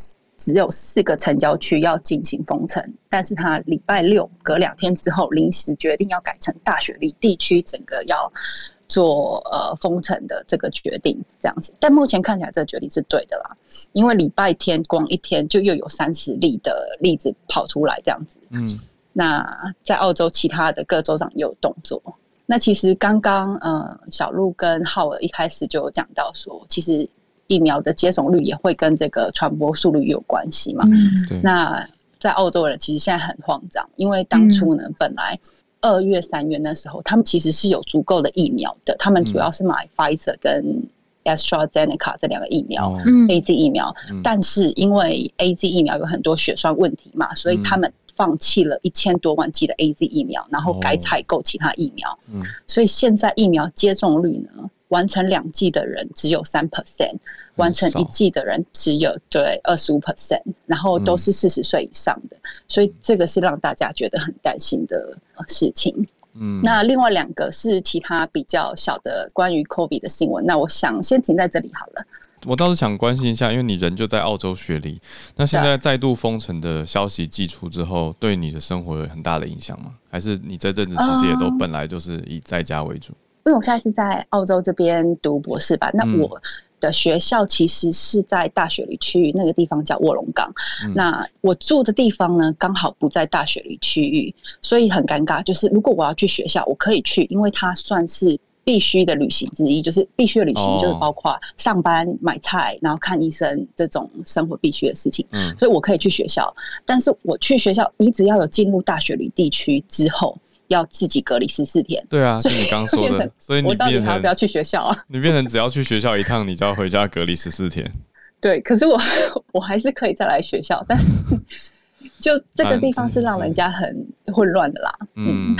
只有四个城郊区要进行封城，但是他礼拜六隔两天之后临时决定要改成大雪梨地区整个要。做呃封城的这个决定这样子，但目前看起来这个决定是对的啦，因为礼拜天光一天就又有三十例的例子跑出来这样子。嗯，那在澳洲其他的各州长也有动作。那其实刚刚呃小鹿跟浩尔一开始就有讲到说，其实疫苗的接种率也会跟这个传播速率有关系嘛。嗯，对。那在澳洲人其实现在很慌张，因为当初呢、嗯、本来。二月、三月那时候，他们其实是有足够的疫苗的。他们主要是买 Pfizer 跟 AstraZeneca 这两个疫苗、嗯、，AZ 疫苗。嗯、但是因为 AZ 疫苗有很多血栓问题嘛，所以他们放弃了一千多万剂的 AZ 疫苗，然后改采购其他疫苗。嗯、所以现在疫苗接种率呢？完成两剂的人只有三 percent，完成一季的人只有对二十五 percent，然后都是四十岁以上的，嗯、所以这个是让大家觉得很担心的事情。嗯，那另外两个是其他比较小的关于 COVID 的新闻，那我想先停在这里好了。我倒是想关心一下，因为你人就在澳洲雪梨，那现在再度封城的消息寄出之后，对你的生活有很大的影响吗？还是你这阵子其实也都本来就是以在家为主？因为我现在是在澳洲这边读博士吧，那我的学校其实是在大雪梨区域，那个地方叫卧龙岗。嗯、那我住的地方呢，刚好不在大雪梨区域，所以很尴尬。就是如果我要去学校，我可以去，因为它算是必须的旅行之一，就是必须的旅行，就是包括上班、买菜，然后看医生这种生活必须的事情。嗯，所以我可以去学校，但是我去学校，你只要有进入大雪梨地区之后，要自己隔离十四天。对啊，就你刚说的，所以你我到底还要不要去学校啊？你变成只要去学校一趟，你就要回家隔离十四天。对，可是我 我还是可以再来学校，但是 就这个地方是让人家很混乱的啦。嗯。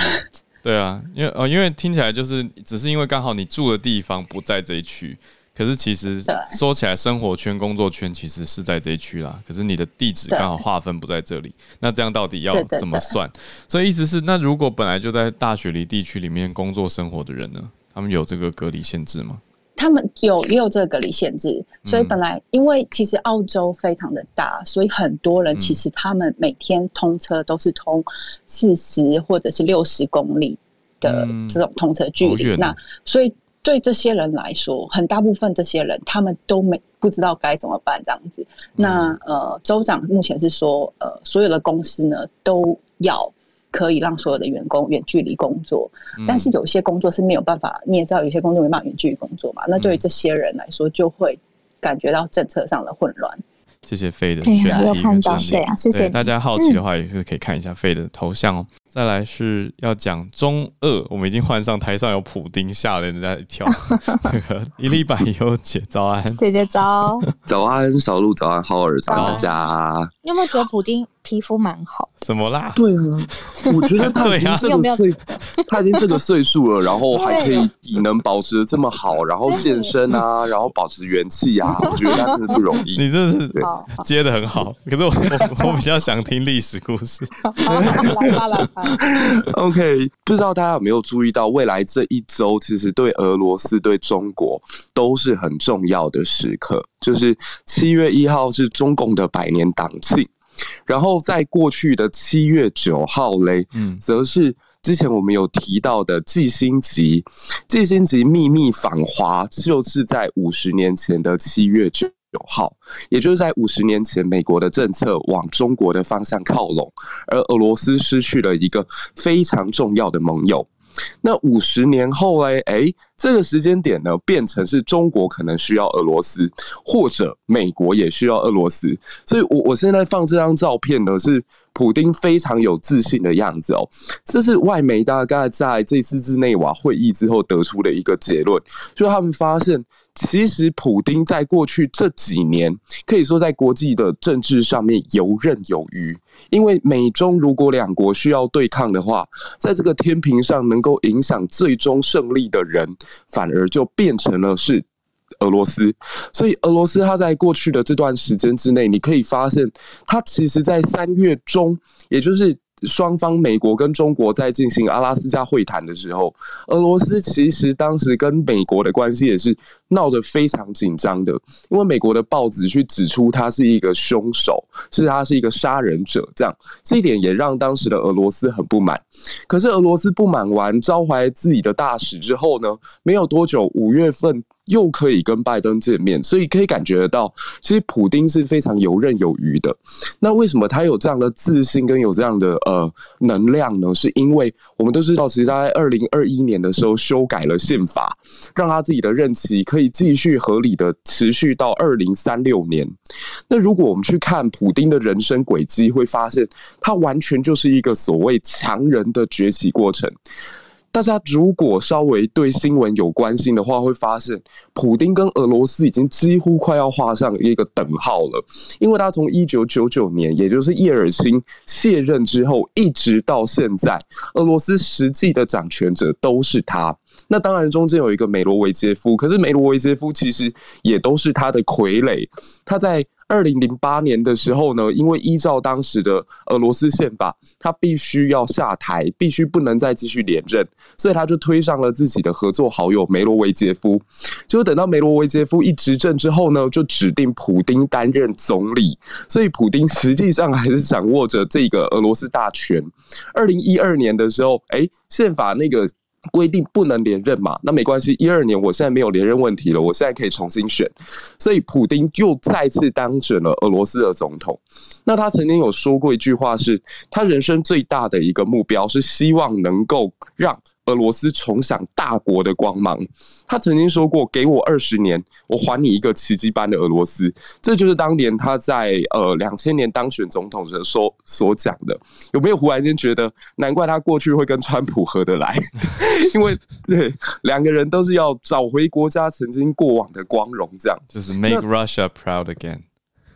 对啊，因为呃，因为听起来就是只是因为刚好你住的地方不在这一区，可是其实说起来，生活圈、工作圈其实是在这一区啦。可是你的地址刚好划分不在这里，那这样到底要怎么算？所以意思是，那如果本来就在大雪梨地区里面工作生活的人呢，他们有这个隔离限制吗？他们有也有这个隔离限制，所以本来因为其实澳洲非常的大，所以很多人其实他们每天通车都是通四十或者是六十公里的这种通车距离。那所以对这些人来说，很大部分这些人他们都没不知道该怎么办这样子。那呃，州长目前是说，呃，所有的公司呢都要。可以让所有的员工远距离工作，但是有些工作是没有办法。你也知道，有些工作没办法远距离工作嘛。那对于这些人来说，就会感觉到政策上的混乱。谢谢 Faye 的选题跟看到对啊，谢谢大家好奇的话，也是可以看一下 Faye 的头像哦。再来是要讲中二，我们已经换上台上有普丁，吓了人家一跳。这个一粒百优姐早安，姐姐早，早安小鹿，早安浩尔，早安大家。你有没有觉得补丁皮肤蛮好？怎么啦？对啊，我觉得他已经 这个岁，他已经这个岁数了，然后还可以体能保持的这么好，然后健身啊，然后保持元气啊，我觉得他真的不容易。你这是接的很好，可是我我比较想听历史故事。来吧来吧。OK，不知道大家有没有注意到，未来这一周其实对俄罗斯、对中国都是很重要的时刻。就是七月一号是中共的百年党庆，然后在过去的七月九号嘞，嗯，则是之前我们有提到的季辛吉，季辛吉秘密访华，就是在五十年前的七月九。九号，也就是在五十年前，美国的政策往中国的方向靠拢，而俄罗斯失去了一个非常重要的盟友。那五十年后嘞，哎，这个时间点呢，变成是中国可能需要俄罗斯，或者美国也需要俄罗斯。所以我我现在放这张照片呢，是普丁非常有自信的样子哦。这是外媒大概在这次日内瓦会议之后得出的一个结论，就他们发现。其实，普丁在过去这几年可以说在国际的政治上面游刃有余。因为美中如果两国需要对抗的话，在这个天平上能够影响最终胜利的人，反而就变成了是俄罗斯。所以，俄罗斯它在过去的这段时间之内，你可以发现，它其实在三月中，也就是。双方，美国跟中国在进行阿拉斯加会谈的时候，俄罗斯其实当时跟美国的关系也是闹得非常紧张的，因为美国的报纸去指出他是一个凶手，是他是一个杀人者，这样这一点也让当时的俄罗斯很不满。可是俄罗斯不满完，召回自己的大使之后呢，没有多久，五月份。又可以跟拜登见面，所以可以感觉得到，其实普丁是非常游刃有余的。那为什么他有这样的自信跟有这样的呃能量呢？是因为我们都知道，其实他在二零二一年的时候修改了宪法，让他自己的任期可以继续合理的持续到二零三六年。那如果我们去看普丁的人生轨迹，会发现他完全就是一个所谓强人的崛起过程。大家如果稍微对新闻有关心的话，会发现普丁跟俄罗斯已经几乎快要画上一个等号了，因为他从一九九九年，也就是叶尔钦卸任之后，一直到现在，俄罗斯实际的掌权者都是他。那当然中间有一个梅罗维杰夫，可是梅罗维杰夫其实也都是他的傀儡，他在。二零零八年的时候呢，因为依照当时的俄罗斯宪法，他必须要下台，必须不能再继续连任，所以他就推上了自己的合作好友梅罗维杰夫。就等到梅罗维杰夫一执政之后呢，就指定普丁担任总理，所以普丁实际上还是掌握着这个俄罗斯大权。二零一二年的时候，哎，宪法那个。规定不能连任嘛？那没关系，一二年我现在没有连任问题了，我现在可以重新选，所以普丁又再次当选了俄罗斯的总统。那他曾经有说过一句话，是他人生最大的一个目标是希望能够让俄罗斯重享大国的光芒。他曾经说过：“给我二十年，我还你一个奇迹般的俄罗斯。”这就是当年他在呃两千年当选总统时说所讲的。有没有忽然间觉得，难怪他过去会跟川普合得来？因为对两个人都是要找回国家曾经过往的光荣，这样就是 make Russia proud again。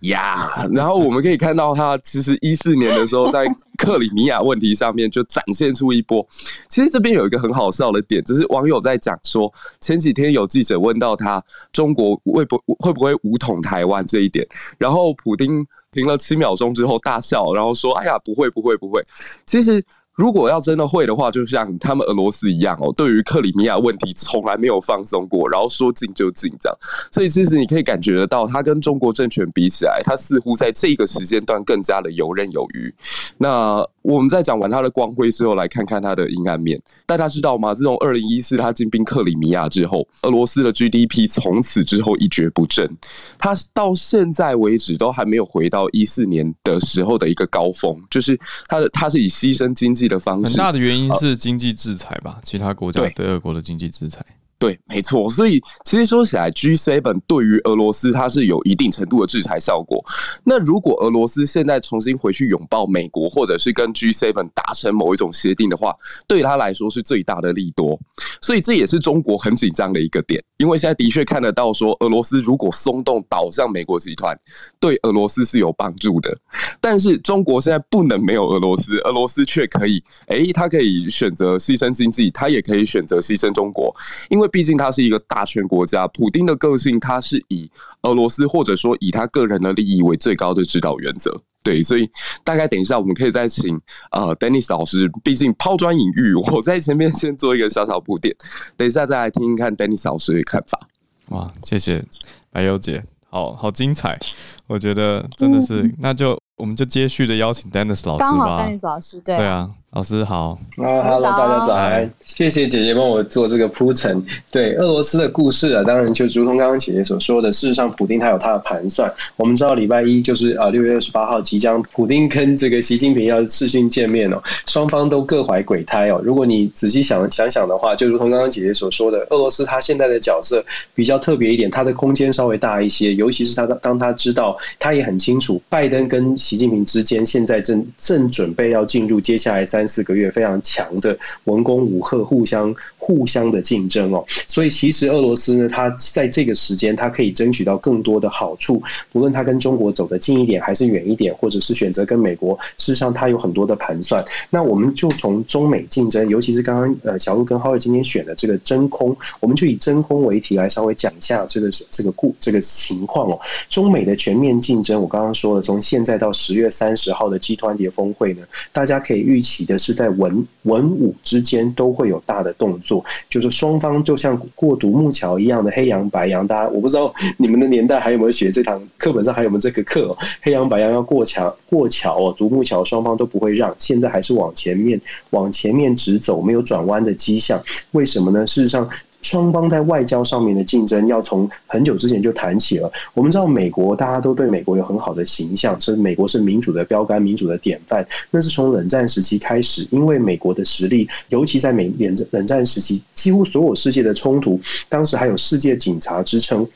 呀然后我们可以看到，他其实一四年的时候，在克里米亚问题上面就展现出一波。其实这边有一个很好笑的点，就是网友在讲说，前几天有记者问到他，中国会不会不会武统台湾这一点，然后普丁停了七秒钟之后大笑，然后说：“哎呀，不会，不会，不会。”其实。如果要真的会的话，就像他们俄罗斯一样哦，对于克里米亚问题从来没有放松过，然后说进就进这样。所以其实你可以感觉得到，他跟中国政权比起来，他似乎在这个时间段更加的游刃有余。那我们在讲完他的光辉之后，来看看他的阴暗面。大家知道吗？自从二零一四他进兵克里米亚之后，俄罗斯的 GDP 从此之后一蹶不振，他到现在为止都还没有回到一四年的时候的一个高峰，就是他的他是以牺牲经济。的方式，很大的原因是经济制裁吧，其他国家对俄国的经济制裁。对，没错。所以其实说起来，G7 对于俄罗斯它是有一定程度的制裁效果。那如果俄罗斯现在重新回去拥抱美国，或者是跟 G7 达成某一种协定的话，对他来说是最大的利多。所以这也是中国很紧张的一个点，因为现在的确看得到说，俄罗斯如果松动倒向美国集团，对俄罗斯是有帮助的。但是中国现在不能没有俄罗斯，俄罗斯却可以，哎，他可以选择牺牲经济，他也可以选择牺牲中国，因为。毕竟他是一个大权国家，普丁的个性他是以俄罗斯或者说以他个人的利益为最高的指导原则。对，所以大概等一下我们可以再请呃 Dennis 老师，毕竟抛砖引玉，我在前面先做一个小小铺垫，等一下再来听听看 Dennis 老师的看法。哇，谢谢白优姐，好好精彩，我觉得真的是，嗯、那就我们就接续的邀请 Dennis 老师吧。刚好 Dennis 老师，对，对啊。老师好啊，Hello，大家早安，谢谢姐姐帮我做这个铺陈。对俄罗斯的故事啊，当然就如同刚刚姐姐所说的，事实上，普丁他有他的盘算。我们知道礼拜一就是啊六月二十八号，即将普丁跟这个习近平要视讯见面哦，双方都各怀鬼胎哦。如果你仔细想想想的话，就如同刚刚姐姐所说的，俄罗斯他现在的角色比较特别一点，他的空间稍微大一些，尤其是他当他知道，他也很清楚，拜登跟习近平之间现在正正准备要进入接下来三。三四个月非常强的文攻武吓，互相互相的竞争哦，所以其实俄罗斯呢，它在这个时间，它可以争取到更多的好处，不论它跟中国走得近一点，还是远一点，或者是选择跟美国，事实上它有很多的盘算。那我们就从中美竞争，尤其是刚刚呃小路跟浩尔今天选的这个真空，我们就以真空为题来稍微讲一下这个这个故这个情况哦。中美的全面竞争，我刚刚说了，从现在到十月三十号的 G20 峰会呢，大家可以预期。也是在文文武之间都会有大的动作，就是双方就像过独木桥一样的黑羊白羊。大家我不知道你们的年代还有没有学这堂课本上还有没有这个课？哦黑羊白羊要过桥过桥哦，独木桥双方都不会让，现在还是往前面往前面直走，没有转弯的迹象。为什么呢？事实上。双方在外交上面的竞争，要从很久之前就谈起了。我们知道，美国大家都对美国有很好的形象，所以美国是民主的标杆、民主的典范。那是从冷战时期开始，因为美国的实力，尤其在美冷冷战时期，几乎所有世界的冲突，当时还有世界警察之称。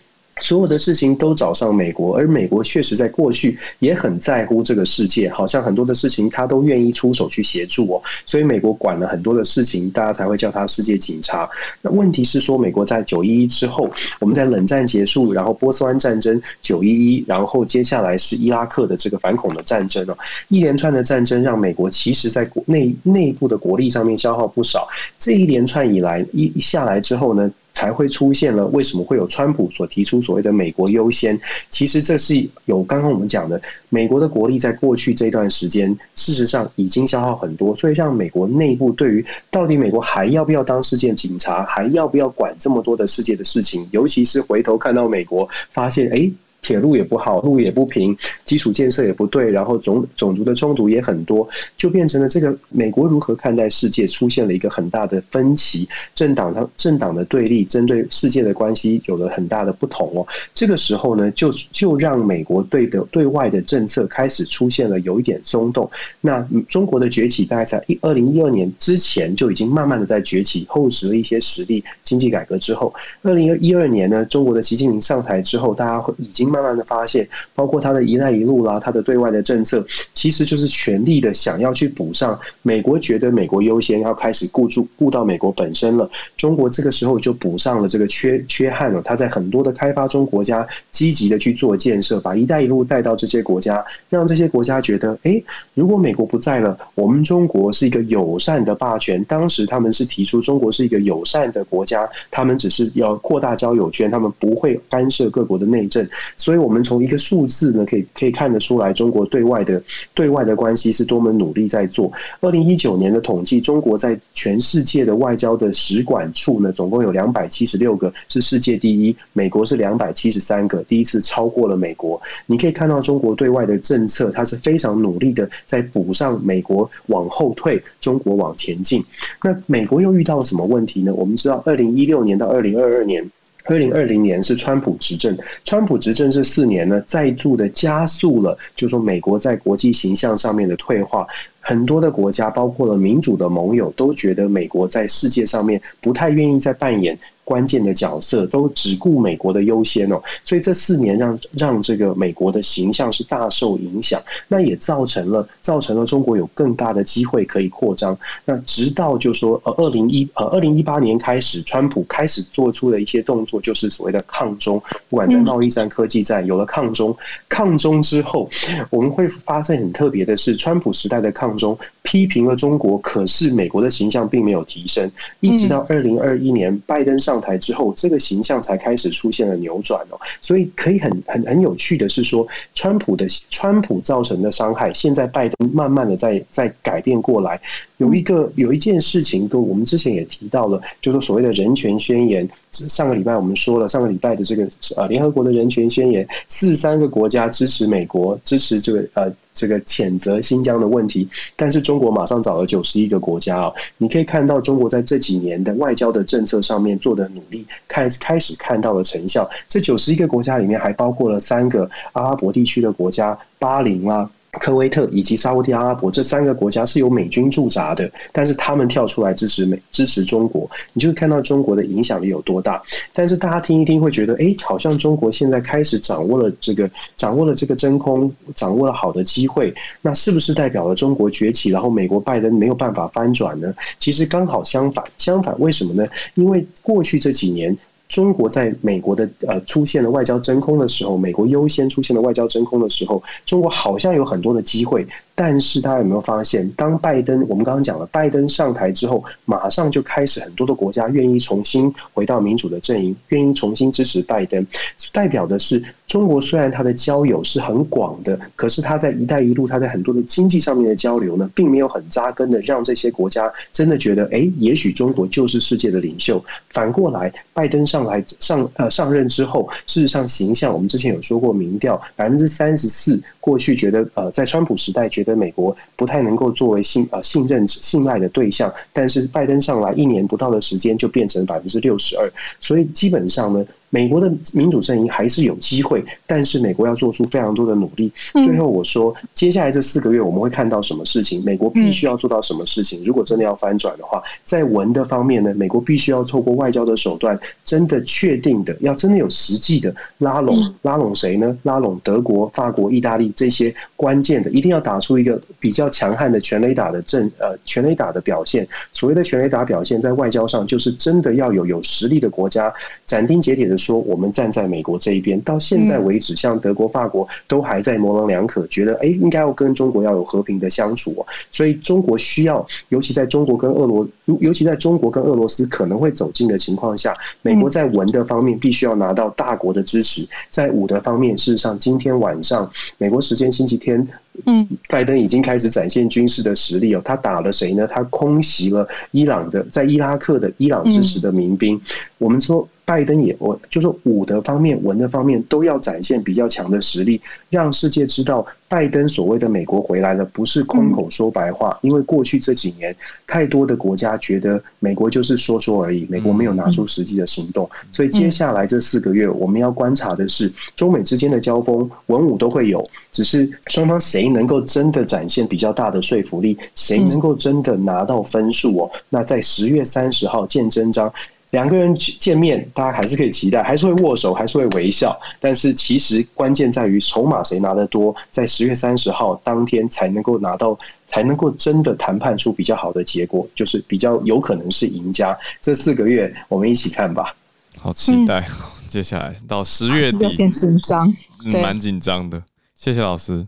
所有的事情都找上美国，而美国确实在过去也很在乎这个世界，好像很多的事情他都愿意出手去协助哦。所以美国管了很多的事情，大家才会叫他世界警察。那问题是说，美国在九一一之后，我们在冷战结束，然后波斯湾战争九一一，然后接下来是伊拉克的这个反恐的战争哦，一连串的战争让美国其实在国内内部的国力上面消耗不少。这一连串以来一一下来之后呢，才会出现了，为什么会有川普所提出所谓的“美国优先”？其实这是有刚刚我们讲的，美国的国力在过去这段时间，事实上已经消耗很多，所以让美国内部对于到底美国还要不要当世界警察，还要不要管这么多的世界的事情，尤其是回头看到美国，发现哎。铁路也不好，路也不平，基础建设也不对，然后种种族的冲突也很多，就变成了这个美国如何看待世界出现了一个很大的分歧，政党它政党的对立，针对世界的关系有了很大的不同哦。这个时候呢，就就让美国对的对外的政策开始出现了有一点松动。那中国的崛起大概在一二零一二年之前就已经慢慢的在崛起，厚植了一些实力。经济改革之后，二零一二年呢，中国的习近平上台之后，大家会已经。慢慢的发现，包括他的一带一路啦，他的对外的政策，其实就是全力的想要去补上美国觉得美国优先，要开始顾住顾到美国本身了。中国这个时候就补上了这个缺缺憾了。他在很多的开发中国家积极的去做建设，把一带一路带到这些国家，让这些国家觉得，哎，如果美国不在了，我们中国是一个友善的霸权。当时他们是提出中国是一个友善的国家，他们只是要扩大交友圈，他们不会干涉各国的内政。所以，我们从一个数字呢，可以可以看得出来，中国对外的对外的关系是多么努力在做。二零一九年的统计，中国在全世界的外交的使馆处呢，总共有两百七十六个，是世界第一。美国是两百七十三个，第一次超过了美国。你可以看到，中国对外的政策，它是非常努力的在补上美国往后退，中国往前进。那美国又遇到了什么问题呢？我们知道，二零一六年到二零二二年。二零二零年是川普执政，川普执政这四年呢，再度的加速了，就说美国在国际形象上面的退化。很多的国家，包括了民主的盟友，都觉得美国在世界上面不太愿意再扮演关键的角色，都只顾美国的优先哦。所以这四年让让这个美国的形象是大受影响，那也造成了造成了中国有更大的机会可以扩张。那直到就说呃二零一呃二零一八年开始，川普开始做出的一些动作，就是所谓的抗中，不管在贸易战、科技战，有了抗中，抗中之后，我们会发现很特别的是，川普时代的抗中批评了中国，可是美国的形象并没有提升，一直到二零二一年拜登上台之后，这个形象才开始出现了扭转哦。所以可以很很很有趣的是说，川普的川普造成的伤害，现在拜登慢慢的在在改变过来。有一个有一件事情，都我们之前也提到了，就是所谓的人权宣言。上个礼拜我们说了，上个礼拜的这个呃联合国的人权宣言，四十三个国家支持美国，支持这个呃这个谴责新疆的问题，但是中国马上找了九十一个国家啊，你可以看到中国在这几年的外交的政策上面做的努力，开开始看到了成效。这九十一个国家里面还包括了三个阿拉伯地区的国家，巴林啊。科威特以及沙乌地阿拉伯这三个国家是由美军驻扎的，但是他们跳出来支持美支持中国，你就会看到中国的影响力有多大。但是大家听一听会觉得，哎，好像中国现在开始掌握了这个掌握了这个真空，掌握了好的机会，那是不是代表了中国崛起，然后美国拜登没有办法翻转呢？其实刚好相反，相反为什么呢？因为过去这几年。中国在美国的呃出现了外交真空的时候，美国优先出现了外交真空的时候，中国好像有很多的机会。但是大家有没有发现，当拜登我们刚刚讲了，拜登上台之后，马上就开始很多的国家愿意重新回到民主的阵营，愿意重新支持拜登，代表的是中国虽然它的交友是很广的，可是它在“一带一路”，它在很多的经济上面的交流呢，并没有很扎根的让这些国家真的觉得，哎，也许中国就是世界的领袖。反过来，拜登上来上呃上任之后，事实上形象，我们之前有说过，民调百分之三十四，过去觉得呃在川普时代。觉得美国不太能够作为信呃信任信赖的对象，但是拜登上来一年不到的时间就变成百分之六十二，所以基本上呢。美国的民主阵营还是有机会，但是美国要做出非常多的努力。最后我说，接下来这四个月我们会看到什么事情？美国必须要做到什么事情？如果真的要翻转的话，在文的方面呢，美国必须要透过外交的手段，真的确定的，要真的有实际的拉拢，拉拢谁呢？拉拢德国、法国、意大利这些关键的，一定要打出一个比较强悍的全垒打的阵，呃，全垒打的表现。所谓的全垒打表现，在外交上就是真的要有有实力的国家斩钉截铁的。说我们站在美国这一边，到现在为止，像德国、法国都还在模棱两可，觉得哎，应该要跟中国要有和平的相处哦。所以中国需要，尤其在中国跟俄罗，尤其在中国跟俄罗斯可能会走近的情况下，美国在文的方面必须要拿到大国的支持。在武的方面，事实上今天晚上美国时间星期天嗯，拜登已经开始展现军事的实力哦。他打了谁呢？他空袭了伊朗的在伊拉克的伊朗支持的民兵。我们说。拜登也，我就说武的方面、文的方面都要展现比较强的实力，让世界知道拜登所谓的美国回来了，不是空口说白话。因为过去这几年，太多的国家觉得美国就是说说而已，美国没有拿出实际的行动。所以接下来这四个月，我们要观察的是中美之间的交锋，文武都会有，只是双方谁能够真的展现比较大的说服力，谁能够真的拿到分数哦？那在十月三十号见真章。两个人见面，大家还是可以期待，还是会握手，还是会微笑。但是其实关键在于筹码谁拿得多，在十月三十号当天才能够拿到，才能够真的谈判出比较好的结果，就是比较有可能是赢家。这四个月我们一起看吧。好期待，嗯、接下来到十月底，有点紧张，嗯，蛮紧张的。谢谢老师。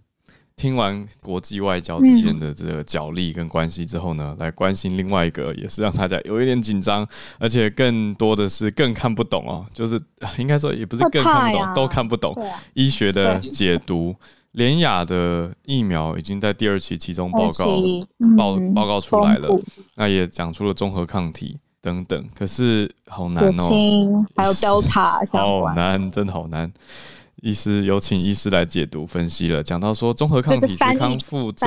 听完国际外交之间的这个角力跟关系之后呢，来关心另外一个，也是让大家有一点紧张，而且更多的是更看不懂哦，就是应该说也不是更看不懂，都看不懂医学的解读。联雅的疫苗已经在第二期其中报告报报告出来了，那也讲出了综合抗体等等，可是好难哦，还有 Delta，好难，真的好难。医师有请医师来解读分析了，讲到说综合抗体是康复者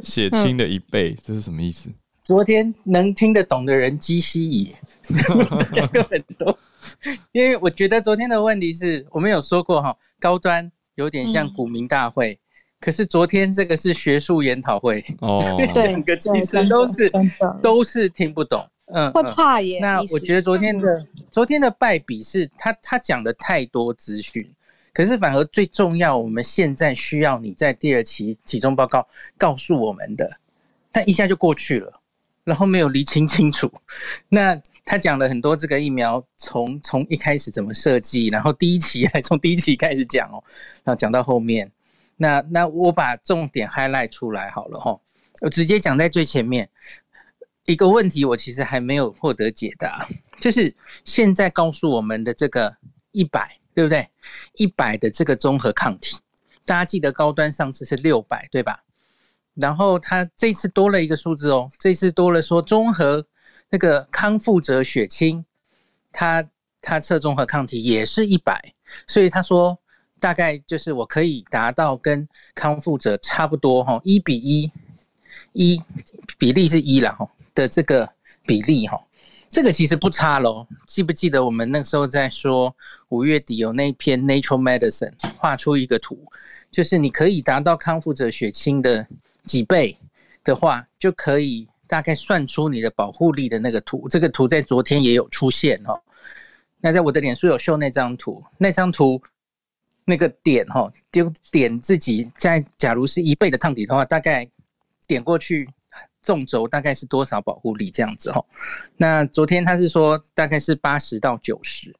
血清的一倍，这是什么意思？昨天能听得懂的人机西矣，讲个很多。因为我觉得昨天的问题是我们有说过哈，高端有点像股民大会，嗯、可是昨天这个是学术研讨会。哦，整个其实都是都是听不懂，嗯，会怕耶。那我觉得昨天的昨天的败笔是他他讲的太多资讯。可是反而最重要，我们现在需要你在第二期期中报告告诉我们的，但一下就过去了，然后没有厘清清楚。那他讲了很多这个疫苗从从一开始怎么设计，然后第一期还从第一期开始讲哦，然后讲到后面。那那我把重点 highlight 出来好了齁，我直接讲在最前面一个问题，我其实还没有获得解答，就是现在告诉我们的这个一百。对不对？一百的这个综合抗体，大家记得高端上次是六百，对吧？然后他这次多了一个数字哦，这次多了说综合那个康复者血清，他他测综合抗体也是一百，所以他说大概就是我可以达到跟康复者差不多哈，一比一，一比例是一了哈的这个比例哈。这个其实不差喽，记不记得我们那时候在说五月底有那篇 Nature Medicine 画出一个图，就是你可以达到康复者血清的几倍的话，就可以大概算出你的保护力的那个图。这个图在昨天也有出现哦。那在我的脸书有秀那张图，那张图那个点哈，就点自己在假如是一倍的抗体的话，大概点过去。纵轴大概是多少保护力这样子哦？那昨天他是说大概是八十到九十，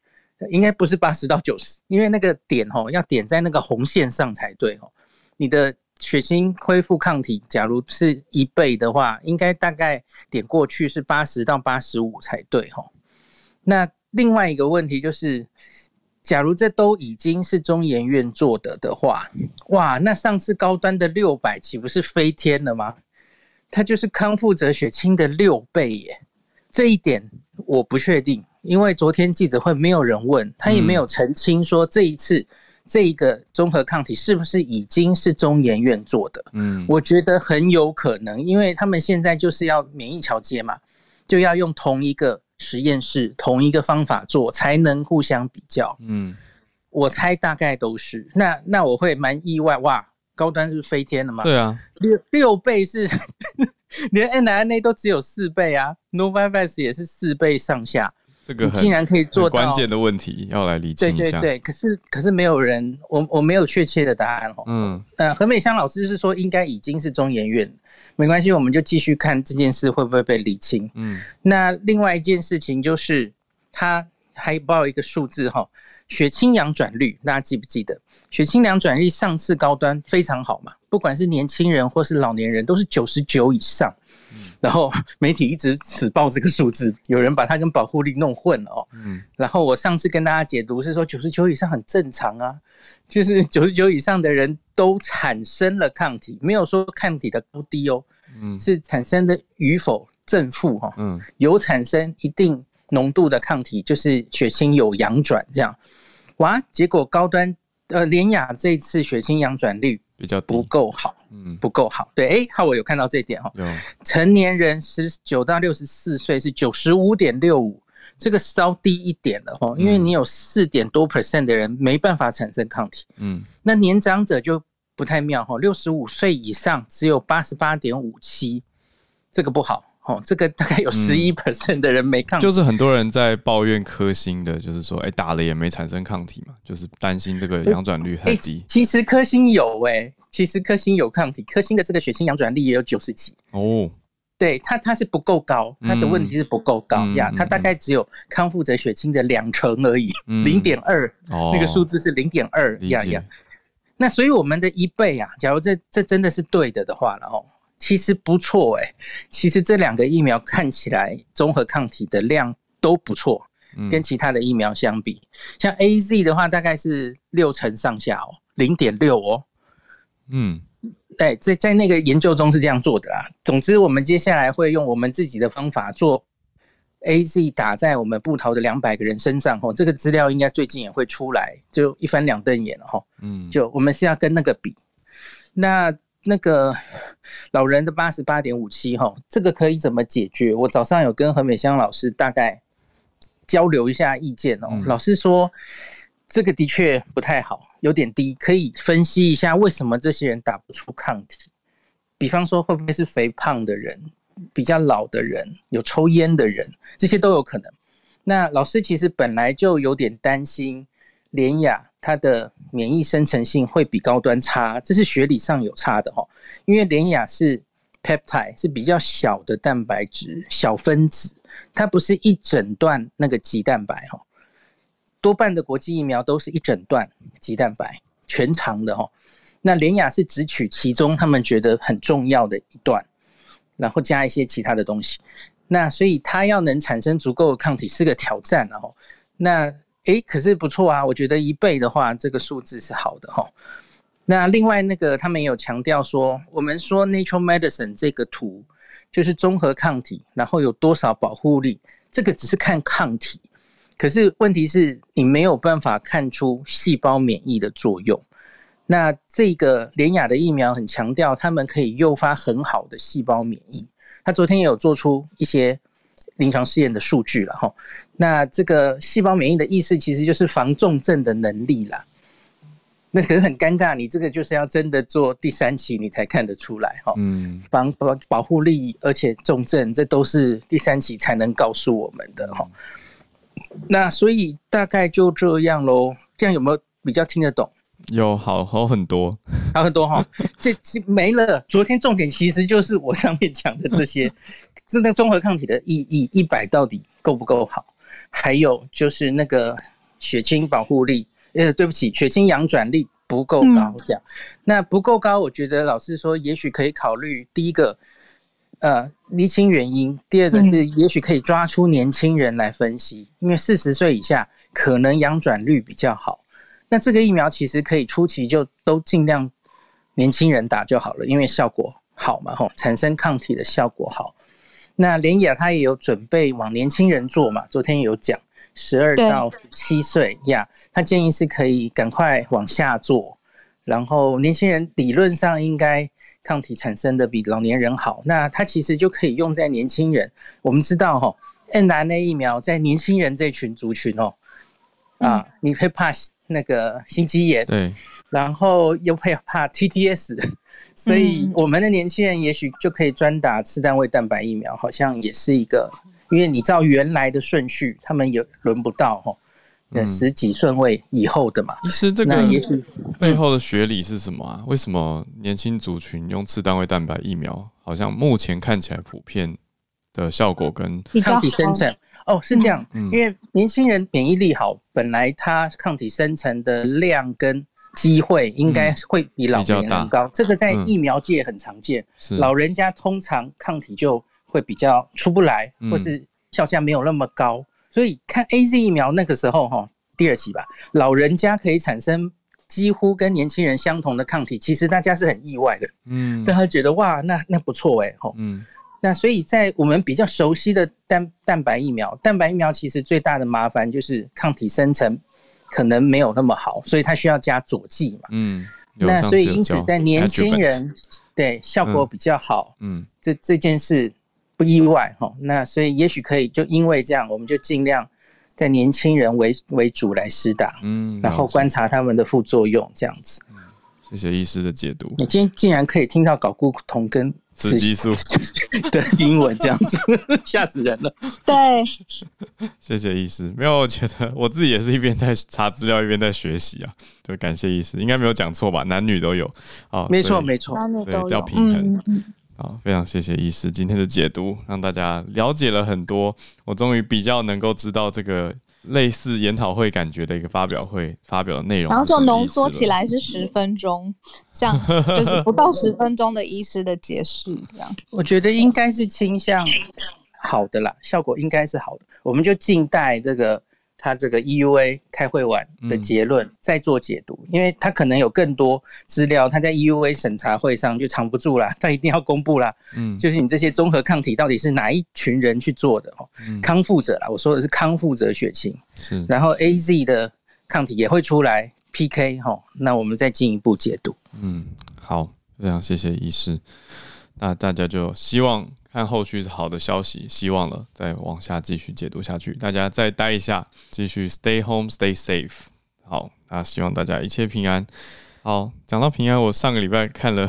应该不是八十到九十，因为那个点哦要点在那个红线上才对哦。你的血清恢复抗体，假如是一倍的话，应该大概点过去是八十到八十五才对哦。那另外一个问题就是，假如这都已经是中研院做的的话，哇，那上次高端的六百岂不是飞天了吗？它就是康复者血清的六倍耶，这一点我不确定，因为昨天记者会没有人问，他也没有澄清说这一次这一个综合抗体是不是已经是中研院做的。嗯，我觉得很有可能，因为他们现在就是要免疫桥接嘛，就要用同一个实验室、同一个方法做，才能互相比较。嗯，我猜大概都是。那那我会蛮意外哇。高端是飞天的嘛？对啊，六六倍是 连 mRNA 都只有四倍啊，Novavax 也是四倍上下。这个竟然可以做到关键的问题，要来理解一下。对对对，可是可是没有人，我我没有确切的答案哦。嗯，呃，何美香老师是说应该已经是中研院，没关系，我们就继续看这件事会不会被理清。嗯，那另外一件事情就是他还报一个数字哈。血清阳转率，大家记不记得？血清阳转率上次高端非常好嘛，不管是年轻人或是老年人，都是九十九以上。然后媒体一直死报这个数字，有人把它跟保护力弄混了哦。嗯，然后我上次跟大家解读是说九十九以上很正常啊，就是九十九以上的人都产生了抗体，没有说抗体的高低哦，嗯，是产生的与否正负哈，嗯，有产生一定浓度的抗体，就是血清有阳转这样，哇，结果高端呃联雅这次血清阳转率比较不够好。嗯，不够好。对，哎，好，我有看到这一点哦。成年人十九到六十四岁是九十五点六五，这个稍低一点了哦。因为你有四点多 percent 的人没办法产生抗体。嗯，那年长者就不太妙哈，六十五岁以上只有八十八点五七，这个不好。哦，这个大概有十一 percent 的人没抗体，就是很多人在抱怨科兴的，就是说，哎，打了也没产生抗体嘛，就是担心这个阳转率很低。其实科兴有哎。其实科兴有抗体，科兴的这个血清阳转率也有九十几哦。对它，它是不够高，它的问题是不够高呀，它大概只有康复者血清的两成而已，零点二，那个数字是零点二呀呀。那所以我们的一倍啊，假如这这真的是对的的话，然后其实不错哎，其实这两个疫苗看起来综合抗体的量都不错，跟其他的疫苗相比，像 AZ 的话大概是六成上下哦，零点六哦。嗯，对，在在那个研究中是这样做的啦。总之，我们接下来会用我们自己的方法做 AZ 打在我们布桃的两百个人身上哦，这个资料应该最近也会出来，就一翻两瞪眼了吼。嗯，就我们是要跟那个比，那那个老人的八十八点五七哈，这个可以怎么解决？我早上有跟何美香老师大概交流一下意见哦，老师说这个的确不太好。有点低，可以分析一下为什么这些人打不出抗体。比方说，会不会是肥胖的人、比较老的人、有抽烟的人，这些都有可能。那老师其实本来就有点担心联亚它的免疫生成性会比高端差，这是学理上有差的哈。因为联雅是 peptide，是比较小的蛋白质、小分子，它不是一整段那个棘蛋白哈。多半的国际疫苗都是一整段棘蛋白全长的哈，那联雅是只取其中他们觉得很重要的一段，然后加一些其他的东西，那所以它要能产生足够的抗体是个挑战哦，那诶可是不错啊，我觉得一倍的话这个数字是好的哈。那另外那个他们也有强调说，我们说 Nature Medicine 这个图就是综合抗体，然后有多少保护力，这个只是看抗体。可是问题是你没有办法看出细胞免疫的作用。那这个联雅的疫苗很强调，他们可以诱发很好的细胞免疫。他昨天也有做出一些临床试验的数据了哈。那这个细胞免疫的意思其实就是防重症的能力啦。那可是很尴尬，你这个就是要真的做第三期你才看得出来哈。嗯，防保保护力而且重症，这都是第三期才能告诉我们的哈。那所以大概就这样喽，这样有没有比较听得懂？有，好好很多，好很多哈。这没了。昨天重点其实就是我上面讲的这些，是那综合抗体的意义，一百到底够不够好？还有就是那个血清保护力，呃，对不起，血清阳转力不够高，这样。那不够高，我觉得老师说，也许可以考虑第一个。呃，厘清原因。第二个是，也许可以抓出年轻人来分析，因为四十岁以下可能阳转率比较好。那这个疫苗其实可以初期就都尽量年轻人打就好了，因为效果好嘛，吼，产生抗体的效果好。那联亚他也有准备往年轻人做嘛，昨天有讲十二到七岁呀，他建议是可以赶快往下做，然后年轻人理论上应该。抗体产生的比老年人好，那它其实就可以用在年轻人。我们知道哈，mRNA 疫苗在年轻人这群族群哦，啊，你会怕那个心肌炎，对，然后又会怕 TTS，所以我们的年轻人也许就可以专打次单位蛋白疫苗，好像也是一个，因为你照原来的顺序，他们也轮不到哈。十几顺位以后的嘛，医师，这个也背后的学理是什么啊？为什么年轻族群用次单位蛋白疫苗，好像目前看起来普遍的效果跟抗体生成？哦，是这样，因为年轻人免疫力好，本来他抗体生成的量跟机会应该会比老年人高。这个在疫苗界很常见，嗯、老人家通常抗体就会比较出不来，或是效价没有那么高。嗯、所以看 AZ 疫苗那个时候哈，第二期吧，老人家可以产生几乎跟年轻人相同的抗体，其实大家是很意外的。嗯，大家觉得哇，那那不错哎，吼，嗯。那所以在我们比较熟悉的蛋蛋白疫苗，蛋白疫苗其实最大的麻烦就是抗体生成可能没有那么好，所以它需要加佐剂嘛。嗯，那所以因此在年轻人对效果比较好。嗯，这这件事不意外哈。那所以也许可以就因为这样，我们就尽量在年轻人为为主来施打。嗯，然后观察他们的副作用这样子。嗯，谢谢医师的解读。你今天竟然可以听到搞固酮跟。雌激素 的英文这样子，吓死人了。对，谢谢医师。没有，我觉得我自己也是一边在查资料，一边在学习啊。对，感谢医师，应该没有讲错吧？男女都有啊，没错没错，男女都，要平衡。好，非常谢谢医师今天的解读，让大家了解了很多。我终于比较能够知道这个。类似研讨会感觉的一个发表会发表的内容，然后就浓缩起来是十分钟，像就是不到十分钟的医师的解释这样。我觉得应该是倾向好的啦，效果应该是好的，我们就静待这个。他这个 EUA 开会完的结论再做解读，因为他可能有更多资料，他在 EUA 审查会上就藏不住了，他一定要公布啦。嗯，就是你这些综合抗体到底是哪一群人去做的？哦，康复者啦，我说的是康复者血清。是，然后 AZ 的抗体也会出来 PK 哈，那我们再进一步解读。嗯，好，非常谢谢医师，那大家就希望。看后续是好的消息，希望了，再往下继续解读下去。大家再待一下，继续 stay home, stay safe。好，那希望大家一切平安。好，讲到平安，我上个礼拜看了，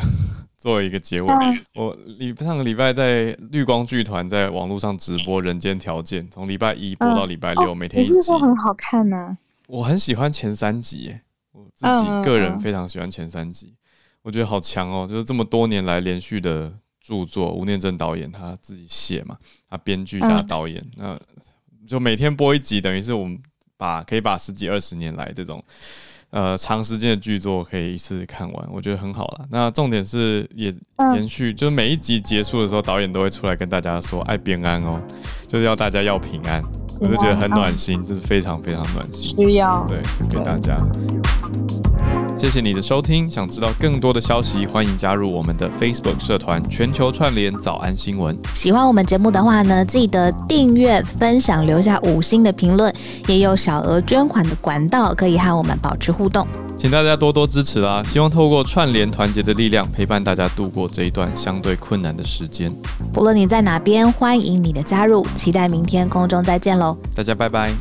作为一个结尾，嗯、我礼上个礼拜在绿光剧团在网络上直播《人间条件》，从礼拜一播到礼拜六，嗯、每天一集。你是说很好看呢、啊？我很喜欢前三集耶，我自己个人非常喜欢前三集，嗯、我觉得好强哦，就是这么多年来连续的。著作吴念真导演他自己写嘛，他编剧加导演，嗯、那就每天播一集，等于是我们把可以把十几二十年来这种呃长时间的剧作可以一次看完，我觉得很好了。那重点是也延续，嗯、就是每一集结束的时候，导演都会出来跟大家说爱平安哦，就是要大家要平安，我就觉得很暖心，就是非常非常暖心，需要对，就给大家。谢谢你的收听，想知道更多的消息，欢迎加入我们的 Facebook 社团“全球串联早安新闻”。喜欢我们节目的话呢，记得订阅、分享、留下五星的评论，也有小额捐款的管道可以和我们保持互动。请大家多多支持啦！希望透过串联团结的力量，陪伴大家度过这一段相对困难的时间。不论你在哪边，欢迎你的加入，期待明天空中再见喽！大家拜拜。